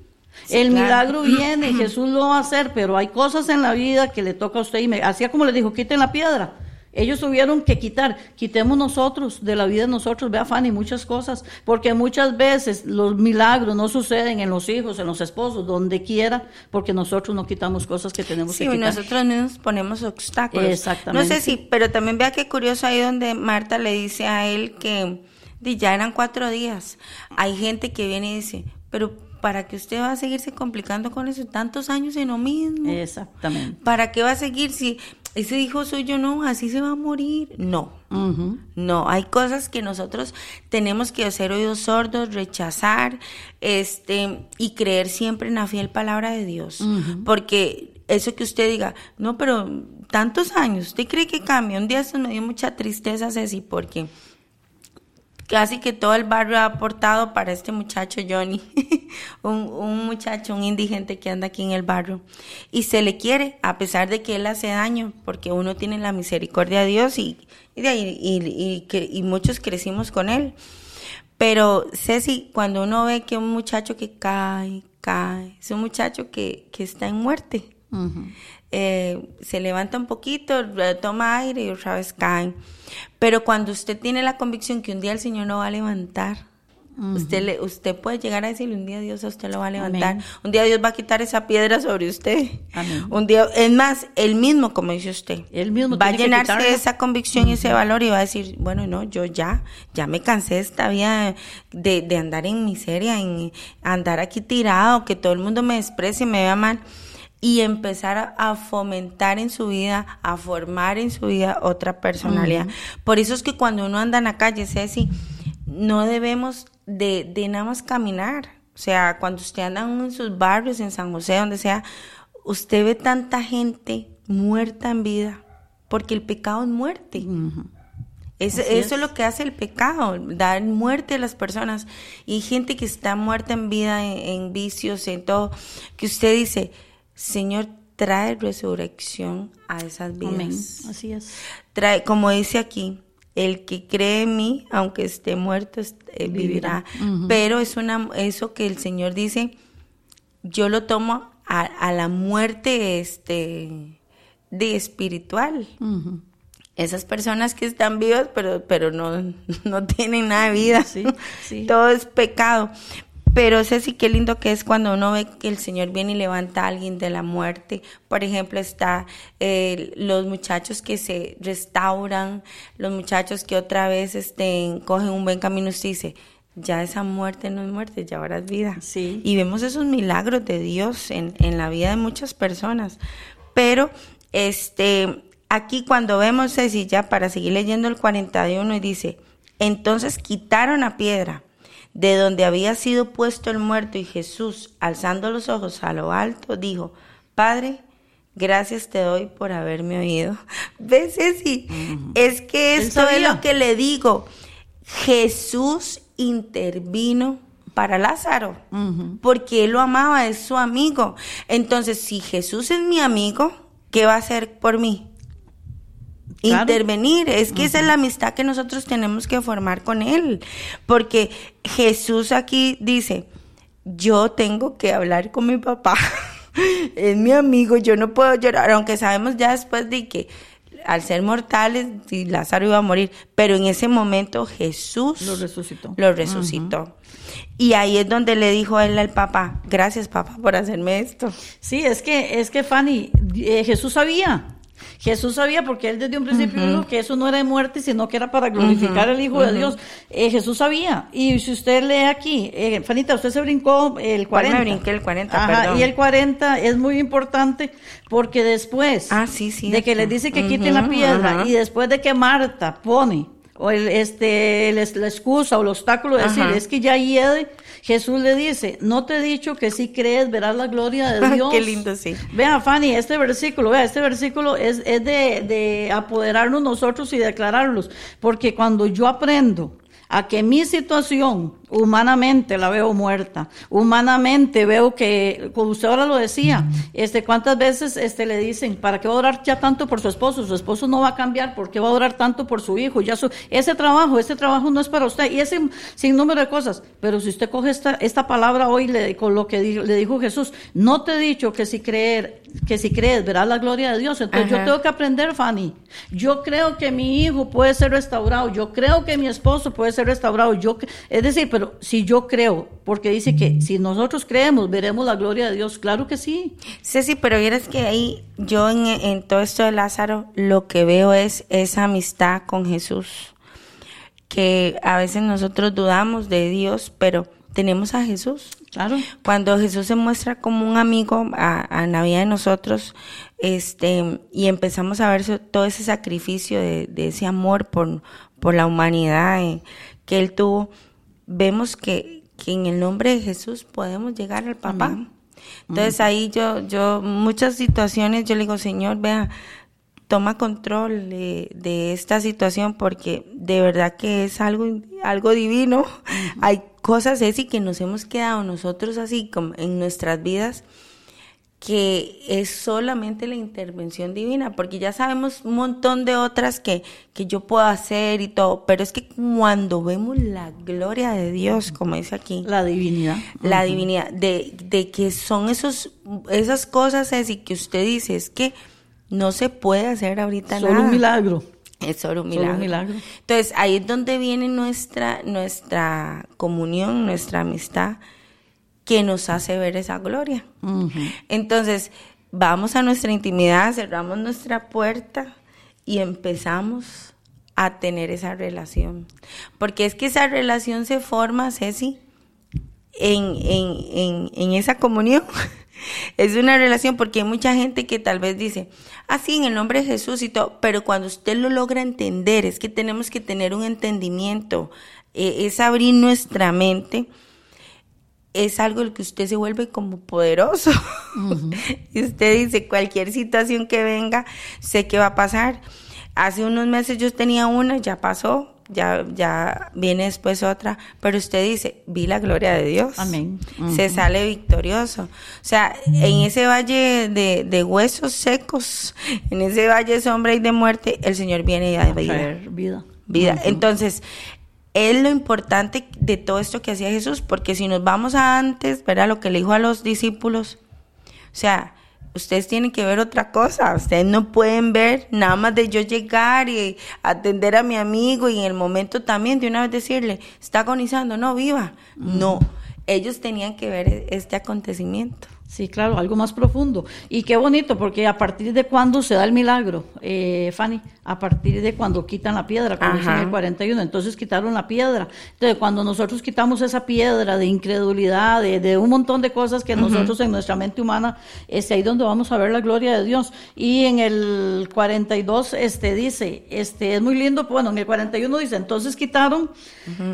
el claro. milagro viene, Jesús lo va a hacer, pero hay cosas en la vida que le toca a usted y me, hacía como le dijo, quiten la piedra. Ellos tuvieron que quitar, quitemos nosotros de la vida de nosotros, vea Fanny, muchas cosas, porque muchas veces los milagros no suceden en los hijos, en los esposos, donde quiera, porque nosotros no quitamos cosas que tenemos Sí, que quitar. nosotros mismos ponemos obstáculos. Exactamente. No sé si, pero también vea qué curioso ahí donde Marta le dice a él que ya eran cuatro días. Hay gente que viene y dice, pero ¿para qué usted va a seguirse complicando con eso tantos años en lo mismo? Exactamente. ¿Para qué va a seguir si ese hijo suyo no, así se va a morir? No. No, hay cosas que nosotros tenemos que hacer oídos sordos, rechazar, este, y creer siempre en la fiel palabra de Dios. Porque eso que usted diga, no, pero tantos años, ¿usted cree que cambia? Un día eso me dio mucha tristeza, Ceci, porque casi que todo el barrio ha aportado para este muchacho Johnny, un, muchacho, un indigente que anda aquí en el barrio. Y se le quiere, a pesar de que él hace daño, porque uno tiene la misericordia de Dios y, y, y, y, y muchos crecimos con él. Pero Ceci, cuando uno ve que un muchacho que cae, cae, es un muchacho que, que está en muerte. Eh, se levanta un poquito, toma aire y otra vez cae. Pero cuando usted tiene la convicción que un día el Señor no va a levantar, usted, le, usted puede llegar a decirle un día Dios a usted lo va a levantar. Un día Dios va a quitar esa piedra sobre usted. Un día, es más, él mismo, como dice usted, él mismo va a llenarse de esa convicción y ese valor y va a decir, bueno, no, yo ya, ya me cansé de esta vida de, de andar en miseria, en andar aquí tirado, que todo el mundo me desprecie, me vea mal y empezar a, fomentar en su vida, a formar en su vida otra personalidad. Por eso es que cuando uno anda en la calle, Ceci, no debemos de, de nada más caminar. O sea, cuando usted anda en sus barrios, en San José, donde sea, usted ve tanta gente muerta en vida, porque el pecado es muerte. eso es. lo que hace el pecado, dar muerte a las personas. Y hay gente que está muerta en vida, en, en vicios, en todo, que usted dice, Señor, trae resurrección a esas vidas. Así es. Trae, como dice aquí, el que cree en mí, aunque esté muerto, eh, vivirá. Pero es una, eso que el Señor dice, yo lo tomo a, la muerte este, de espiritual. Esas personas que están vivas, pero, pero no, no tienen nada de vida. Todo es pecado. Pero sé sí qué lindo que es cuando uno ve que el Señor viene y levanta a alguien de la muerte. Por ejemplo, está eh, los muchachos que se restauran, los muchachos que otra vez este, cogen un buen camino. Usted dice, ya esa muerte no es muerte, ya ahora es vida. Sí. Y vemos esos milagros de Dios en, en la vida de muchas personas. Pero, este, aquí cuando vemos Ceci, ya para seguir leyendo el 41, y dice, entonces quitaron a piedra de donde había sido puesto el muerto y Jesús, alzando los ojos a lo alto, dijo, Padre, gracias te doy por haberme oído. ¿Ves, Ceci? Es que esto es lo que le digo. Jesús intervino para Lázaro, porque él lo amaba, es su amigo. Entonces, si Jesús es mi amigo, ¿qué va a hacer por mí? Intervenir. Es que esa es la amistad que nosotros tenemos que formar con Él. Porque Jesús aquí dice, yo tengo que hablar con mi papá. es mi amigo, yo no puedo llorar, aunque sabemos ya después de que al ser mortales, Lázaro iba a morir, pero en ese momento Jesús lo resucitó. Lo resucitó. Y ahí es donde le dijo él al papá, gracias papá por hacerme esto. Sí, es que, es que Fanny, eh, Jesús sabía, Jesús sabía, porque él desde un principio dijo que eso no era de muerte, sino que era para glorificar al Hijo de Dios. Eh, Jesús sabía. Y si usted lee aquí, eh, Fanita, usted se brincó el 40. me brinqué el 40, Ajá, Y el 40 es muy importante porque después ah, sí, sí, de que les dice que quiten la piedra y después de que Marta pone o el, este, la excusa o el obstáculo de decir, es que ya hiede, Jesús le dice, no te he dicho que si crees verás la gloria de Dios. Qué lindo, sí. Vea, Fanny, este versículo, vea, este versículo es, es de, de apoderarnos nosotros y declararlos, porque cuando yo aprendo a que mi situación humanamente la veo muerta, humanamente veo que, como usted ahora lo decía, este, cuántas veces este, le dicen, ¿para qué va a orar ya tanto por su esposo? Su esposo no va a cambiar, ¿por qué va a orar tanto por su hijo? Ya su, ese trabajo, ese trabajo no es para usted, y ese sin número de cosas, pero si usted coge esta, esta palabra hoy le, con lo que le dijo Jesús, no te he dicho que si creer, que si crees verás la gloria de Dios, entonces yo tengo que aprender, Fanny, yo creo que mi hijo puede ser restaurado, yo creo que mi esposo puede ser restaurado, yo, es decir, pero si yo creo, porque dice que si nosotros creemos, veremos la gloria de Dios, claro que sí. Sí, sí, pero vieras que ahí yo en, todo esto de Lázaro lo que veo es esa amistad con Jesús, que a veces nosotros dudamos de Dios, pero tenemos a Jesús. Claro. Cuando Jesús se muestra como un amigo a, la vida de nosotros, este, y empezamos a ver todo ese sacrificio de, ese amor por, por la humanidad eh, que él tuvo, vemos que, que, en el nombre de Jesús podemos llegar al papá. Entonces ahí yo, yo, muchas situaciones yo le digo, Señor, vea, toma control de, de, esta situación porque de verdad que es algo, algo divino. Hay cosas así que nos hemos quedado nosotros así como en nuestras vidas que es solamente la intervención divina, porque ya sabemos un montón de otras que, que yo puedo hacer y todo, pero es que cuando vemos la gloria de Dios, como dice aquí, la divinidad, la divinidad, de, de que son esos, esas cosas así que usted dice, es que no se puede hacer ahorita solo nada. un milagro. Es solo un milagro. Solo un milagro. Entonces, ahí es donde viene nuestra, nuestra comunión, nuestra amistad, que nos hace ver esa gloria. Entonces, vamos a nuestra intimidad, cerramos nuestra puerta y empezamos a tener esa relación. Porque es que esa relación se forma, Ceci, en, en, en, en esa comunión. Es una relación porque hay mucha gente que tal vez dice, ah, sí, en el nombre de Jesús y todo, pero cuando usted lo logra entender, es que tenemos que tener un entendimiento, eh, es abrir nuestra mente, es algo el que usted se vuelve como poderoso. y usted dice, cualquier situación que venga, sé que va a pasar. Hace unos meses yo tenía una, ya pasó, ya, ya viene después otra, pero usted dice, vi la gloria de Dios. Amén. Se sale victorioso. O sea, en ese valle de, de huesos secos, en ese valle de sombra y de muerte, el Señor viene y da vida. Vida. vida. Entonces, es lo importante de todo esto que hacía Jesús, porque si nos vamos a antes, verá lo que le dijo a los discípulos, o sea, ustedes tienen que ver otra cosa, ustedes no pueden ver nada más de yo llegar y atender a mi amigo y en el momento también de una vez decirle, está agonizando, no, viva, no, ellos tenían que ver este acontecimiento. Sí, claro, algo más profundo. Y qué bonito, porque a partir de cuándo se da el milagro, eh, Fanny, a partir de cuando quitan la piedra, como dice en Ajá. el 41, entonces quitaron la piedra. Entonces, cuando nosotros quitamos esa piedra de incredulidad, de, de un montón de cosas que nosotros en nuestra mente humana, es ahí donde vamos a ver la gloria de Dios. Y en el 42, este dice, este es muy lindo, bueno, en el 41 dice, entonces quitaron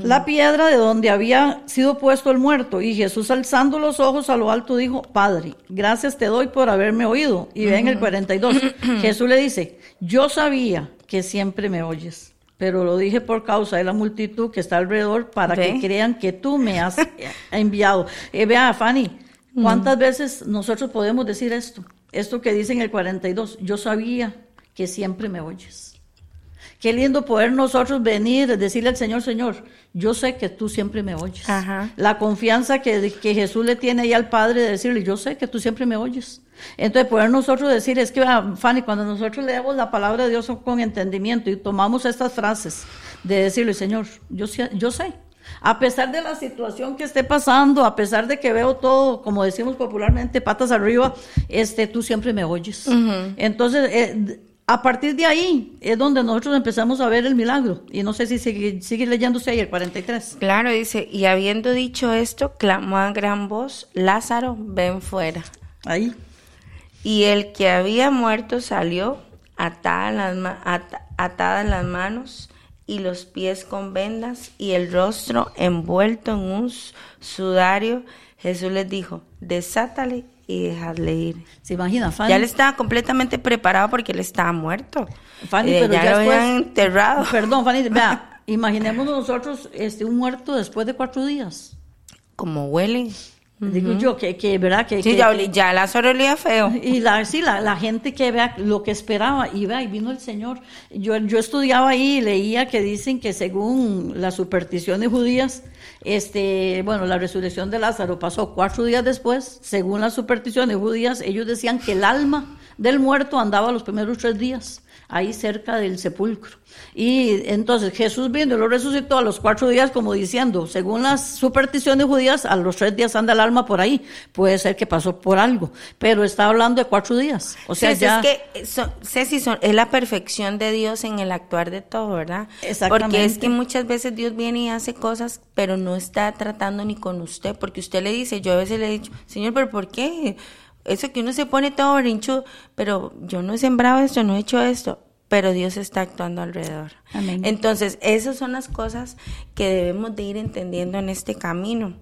la piedra de donde había sido puesto el muerto. Y Jesús alzando los ojos a lo alto dijo, Padre, gracias te doy por haberme oído. Y ve en el 42, Jesús le dice, yo sabía que siempre me oyes, pero lo dije por causa de la multitud que está alrededor para ¿Ve? que crean que tú me has enviado. Eh, vea, Fanny, ¿cuántas veces nosotros podemos decir esto? Esto que dice en el 42, yo sabía que siempre me oyes. Qué lindo poder nosotros venir, decirle al Señor, Señor, yo sé que tú siempre me oyes. Ajá. La confianza que, que Jesús le tiene ahí al Padre de decirle, yo sé que tú siempre me oyes. Entonces, poder nosotros decir, es que, vea, Fanny, cuando nosotros leemos la palabra de Dios con entendimiento y tomamos estas frases de decirle, Señor, yo, sé- yo sé. A pesar de la situación que esté pasando, a pesar de que veo todo, como decimos popularmente, patas arriba, este, tú siempre me oyes. Entonces, eh, a partir de ahí es donde nosotros empezamos a ver el milagro. Y no sé si sigue, sigue leyéndose ahí el 43. Claro, dice, y habiendo dicho esto, clamó a gran voz, Lázaro, ven fuera. Ahí. Y el que había muerto salió atada las, ma- atadas las manos y los pies con vendas y el rostro envuelto en un sudario. Jesús les dijo, desátale y dejadle ir. ¿Se imagina, Fanny? Ya él estaba completamente preparado porque él estaba muerto. Fanny, Eh, pero ya, ya lo después- habían enterrado. Perdón, Fanny, vea, imaginemos nosotros este, un muerto después de cuatro días. Como huele. Digo yo, que, que verdad, que... Sí, que- ya, olí- ya Lázaro olía feo. Y la, sí, la, la gente que vea lo que esperaba, y vea, y vino el Señor. Yo, yo estudiaba ahí y leía que dicen que según las supersticiones judías, este, bueno, la resurrección de Lázaro pasó cuatro días después. Según las supersticiones judías, ellos decían que el alma del muerto andaba los primeros tres días, ahí cerca del sepulcro. Y entonces Jesús vino y lo resucitó a los cuatro días, como diciendo, según las supersticiones judías, a los tres días anda el alma por ahí. Puede ser que pasó por algo, pero está hablando de cuatro días. O sea, ya. es que son- Ceci, son- es la perfección de Dios en el actuar de todo, ¿verdad? Exactamente. Porque es que muchas veces Dios viene y hace cosas, pero no está tratando ni con usted, porque usted le dice, yo a veces le he dicho, Señor, pero ¿por qué? Eso que uno se pone todo brincho, pero yo no he sembrado esto, no he hecho esto, pero Dios está actuando alrededor. Amén. Entonces, esas son las cosas que debemos de ir entendiendo en este camino.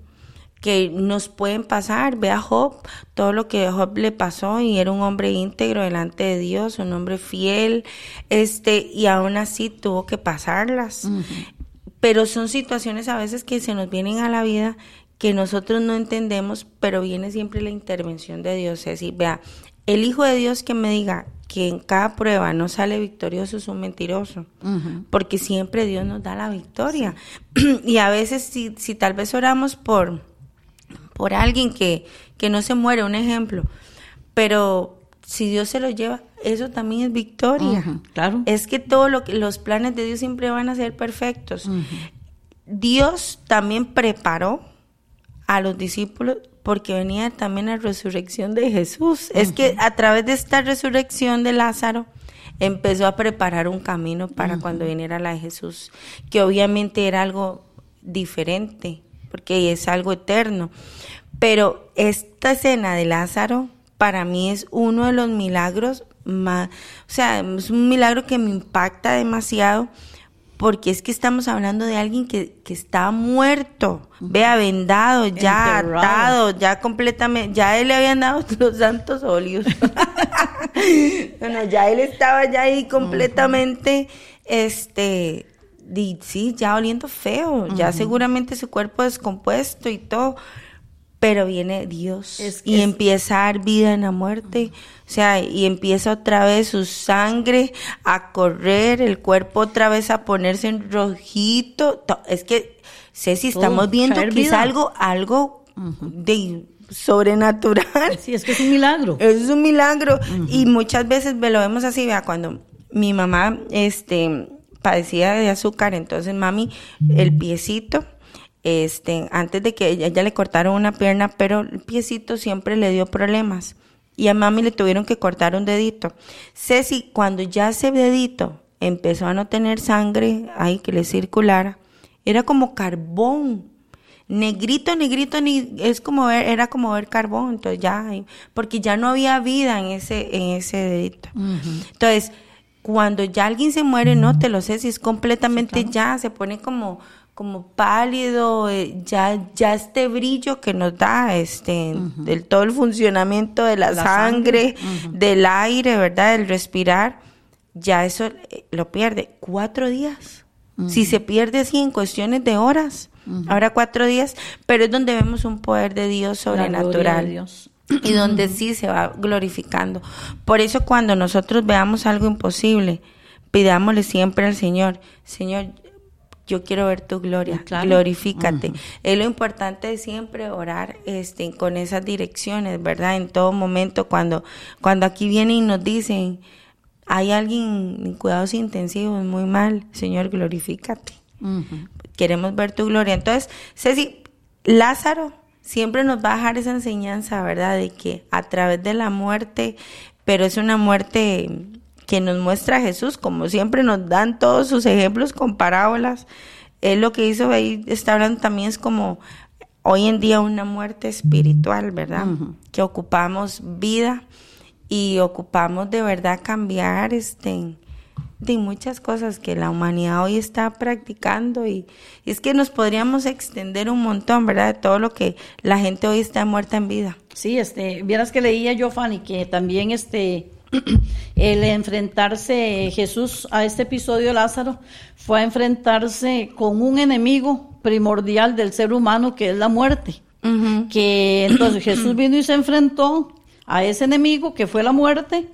que nos pueden pasar. Ve a Job, todo lo que a Job le pasó y era un hombre íntegro delante de Dios, un hombre fiel, este, y aún así tuvo que pasarlas. Pero son situaciones a veces que se nos vienen a la vida que nosotros no entendemos, pero viene siempre la intervención de Dios. Es decir, vea, el Hijo de Dios que me diga que en cada prueba no sale victorioso es un mentiroso, porque siempre Dios nos da la victoria. y a veces si, si tal vez oramos por, por alguien que, que no se muere, un ejemplo, pero si Dios se lo lleva, eso también es victoria. claro. Es que todos lo que, los planes de Dios siempre van a ser perfectos. Dios también preparó a los discípulos porque venía también la resurrección de Jesús. Es que a través de esta resurrección de Lázaro empezó a preparar un camino para cuando viniera la de Jesús, que obviamente era algo diferente, porque es algo eterno. Pero esta escena de Lázaro para mí es uno de los milagros más, o sea, es un milagro que me impacta demasiado porque es que estamos hablando de alguien que, que está muerto, vea, vendado, ya atado, ya completamente, ya él le habían dado los santos óleos. bueno, ya él estaba ya ahí completamente, este, sí, ya oliendo feo, ya seguramente su cuerpo descompuesto y todo, pero viene Dios y empieza a dar vida en la muerte, o sea, y empieza otra vez su sangre a correr, el cuerpo otra vez a ponerse en rojito, es que sé si estamos viendo que es algo, algo de sobrenatural. Sí, es que es un milagro. Es un milagro. Y muchas veces lo vemos así, vea, cuando mi mamá, este, padecía de azúcar, entonces mami, el piecito, este, antes de que ella, ella, le cortaron una pierna, pero el piecito siempre le dio problemas. Y a mami le tuvieron que cortar un dedito. Ceci, cuando ya ese dedito empezó a no tener sangre ahí que le circulara, era como carbón. Negrito, negrito, ni, es como ver, era como ver carbón, entonces ya, porque ya no había vida en ese, en ese dedito. Entonces, cuando ya alguien se muere, no te lo sé si es completamente ya, se pone como, como pálido, eh, ya, ya este brillo que nos da este, del todo el funcionamiento de la, sangre, del aire, ¿verdad? Del respirar, ya eso eh, lo pierde. Cuatro días. Si se pierde así en cuestiones de horas, ahora cuatro días, pero es donde vemos un poder de Dios sobrenatural. Dios. Y donde sí se va glorificando. Por eso cuando nosotros veamos algo imposible, pidámosle siempre al Señor, Señor, yo quiero ver tu gloria, glorifícate. Es lo importante siempre orar este, con esas direcciones, ¿verdad? En todo momento, cuando, cuando aquí vienen y nos dicen, hay alguien en cuidados intensivos, muy mal, Señor, glorifícate. Queremos ver tu gloria. Entonces, Ceci, Lázaro siempre nos va a dejar esa enseñanza, ¿verdad? De que a través de la muerte, pero es una muerte que nos muestra Jesús, como siempre nos dan todos sus ejemplos con parábolas. Él lo que hizo ahí, está hablando también es como hoy en día una muerte espiritual, ¿verdad? Que ocupamos vida y ocupamos de verdad cambiar este de muchas cosas que la humanidad hoy está practicando y, y, es que nos podríamos extender un montón, ¿verdad? De todo lo que la gente hoy está muerta en vida. Sí, este, vieras que leía yo, Fanny, que también este el enfrentarse Jesús a este episodio de Lázaro fue a enfrentarse con un enemigo primordial del ser humano que es la muerte. Que entonces Jesús vino y se enfrentó a ese enemigo que fue la muerte,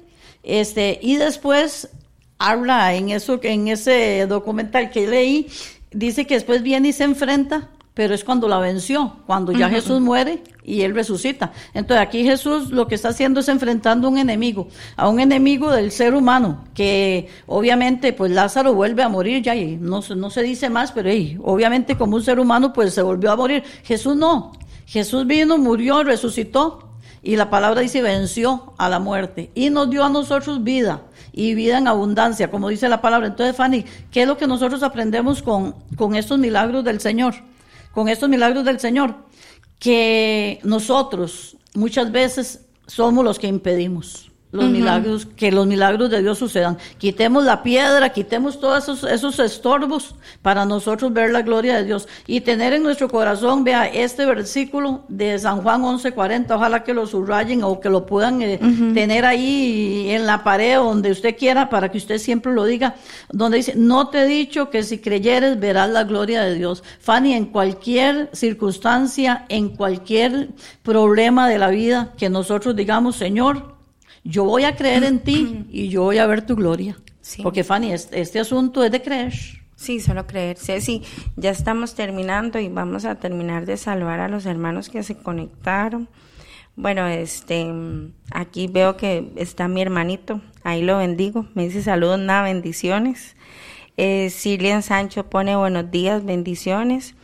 este, y después habla en eso, en ese documental que leí, dice que después viene y se enfrenta pero es cuando la venció, cuando ya Jesús muere y él resucita. Entonces aquí Jesús lo que está haciendo es enfrentando a un enemigo, a un enemigo del ser humano, que obviamente pues Lázaro vuelve a morir ya y no, no se dice más, pero obviamente como un ser humano pues se volvió a morir. Jesús no, Jesús vino, murió, resucitó y la palabra dice venció a la muerte y nos dio a nosotros vida y vida en abundancia, como dice la palabra. Entonces, Fanny, ¿qué es lo que nosotros aprendemos con, con estos milagros del Señor? Con estos milagros del Señor, que nosotros muchas veces somos los que impedimos. Los milagros, que los milagros de Dios sucedan. Quitemos la piedra, quitemos todos esos, esos estorbos para nosotros ver la gloria de Dios y tener en nuestro corazón, vea, este versículo de San Juan 11:40, ojalá que lo subrayen o que lo puedan eh, tener ahí en la pared donde usted quiera para que usted siempre lo diga, donde dice, no te he dicho que si creyeres verás la gloria de Dios. Fanny, en cualquier circunstancia, en cualquier problema de la vida que nosotros digamos, Señor, yo voy a creer en ti y yo voy a ver tu gloria. Porque Fanny, este, asunto es de creer. Sí, solo creer. Sí, ya estamos terminando y vamos a terminar de salvar a los hermanos que se conectaron. Bueno, este, aquí veo que está mi hermanito, ahí lo bendigo, me dice saludos, nada, bendiciones. Eh, Sancho pone buenos días, bendiciones.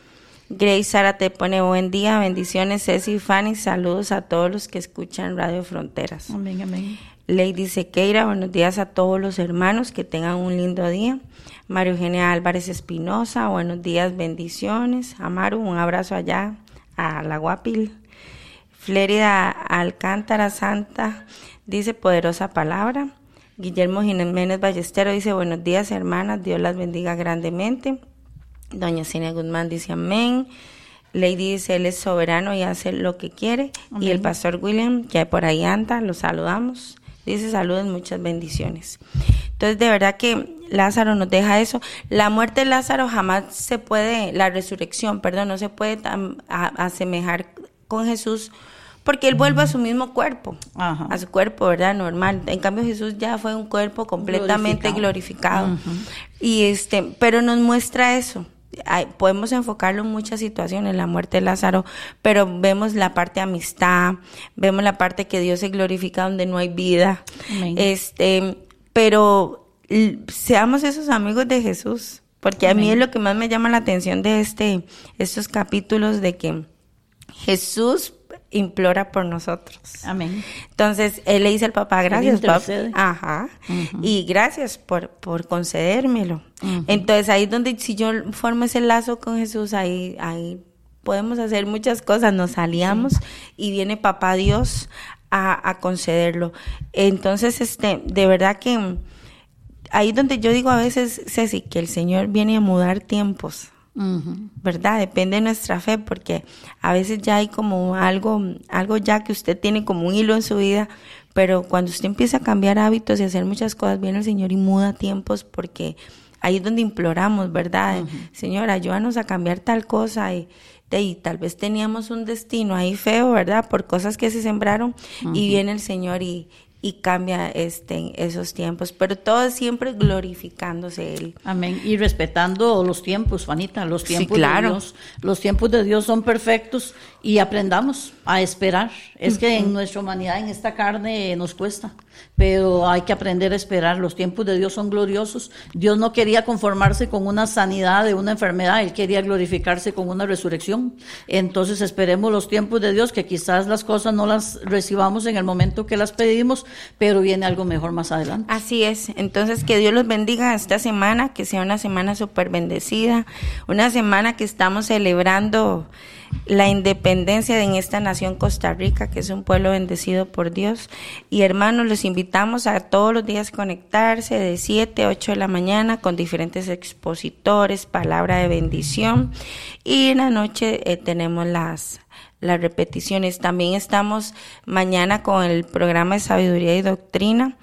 Grace Sara te pone buen día, bendiciones. Ceci Fanny, saludos a todos los que escuchan Radio Fronteras. Amén, amén. Lady Sequeira, buenos días a todos los hermanos, que tengan un lindo día. Mario Eugenia Álvarez Espinosa, buenos días, bendiciones. Amaru, un abrazo allá a la Guapil. Flérida Alcántara Santa dice poderosa palabra. Guillermo Jiménez Ballestero dice buenos días hermanas, Dios las bendiga grandemente. Doña Cinia Guzmán dice amén. Lady dice, Él es soberano y hace lo que quiere. Y el pastor William, ya por ahí anda, lo saludamos. Dice saludos, muchas bendiciones. Entonces, de verdad que Lázaro nos deja eso. La muerte de Lázaro jamás se puede, la resurrección, perdón, no se puede asemejar con Jesús porque él vuelve a su mismo cuerpo, a su cuerpo, ¿verdad? Normal. En cambio Jesús ya fue un cuerpo completamente glorificado. Y este, pero nos muestra eso podemos enfocarlo en muchas situaciones, la muerte de Lázaro, pero vemos la parte de amistad, vemos la parte que Dios se glorifica donde no hay vida. Este, pero seamos esos amigos de Jesús, porque a mí es lo que más me llama la atención de este estos capítulos de que Jesús implora por nosotros. Amén. Entonces, él le dice al papá, gracias, papá. Ajá. Y gracias por, por concedérmelo. Entonces, ahí donde si yo formo ese lazo con Jesús, ahí, ahí podemos hacer muchas cosas. Nos aliamos y viene papá Dios a, a concederlo. Entonces, este, de verdad que ahí donde yo digo a veces, Ceci, que el Señor viene a mudar tiempos. ¿Verdad? Depende de nuestra fe, porque a veces ya hay como algo, algo ya que usted tiene como un hilo en su vida, pero cuando usted empieza a cambiar hábitos y hacer muchas cosas, viene el Señor y muda tiempos, porque ahí es donde imploramos, ¿verdad? Señor, ayúdanos a cambiar tal cosa y, y, tal vez teníamos un destino ahí feo, ¿verdad? Por cosas que se sembraron y viene el Señor y, y cambia este, esos tiempos, pero todo siempre glorificándose Él. Amén. Y respetando los tiempos, Juanita, los tiempos de Dios. Los tiempos de Dios son perfectos y aprendamos a esperar. Es que en nuestra humanidad, en esta carne, nos cuesta, pero hay que aprender a esperar. Los tiempos de Dios son gloriosos. Dios no quería conformarse con una sanidad de una enfermedad, Él quería glorificarse con una resurrección. Entonces esperemos los tiempos de Dios, que quizás las cosas no las recibamos en el momento que las pedimos, pero viene algo mejor más adelante. Así es. Entonces que Dios los bendiga esta semana, que sea una semana súper bendecida, una semana que estamos celebrando la independencia en esta nación Costa Rica, que es un pueblo bendecido por Dios. Y hermanos, los invitamos a todos los días conectarse de 7 a 8 de la mañana con diferentes expositores, palabra de bendición. Y en la noche eh, tenemos las, las repeticiones. También estamos mañana con el programa de sabiduría y doctrina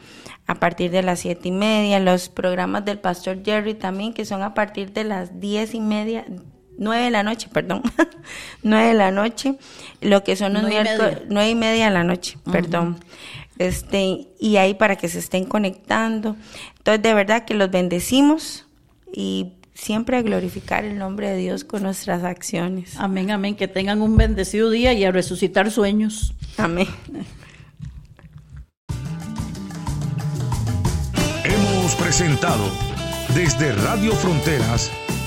a partir de las siete y media, los programas del pastor Jerry también, que son a partir de las diez y media, 9 de la noche, perdón, 9 de la noche, lo que son los miércoles, 9 y media de la noche, perdón. Este, y ahí para que se estén conectando. Entonces, de verdad que los bendecimos y siempre a glorificar el nombre de Dios con nuestras acciones. Amén, amén, que tengan un bendecido día y a resucitar sueños. Amén. Hemos presentado desde Radio Fronteras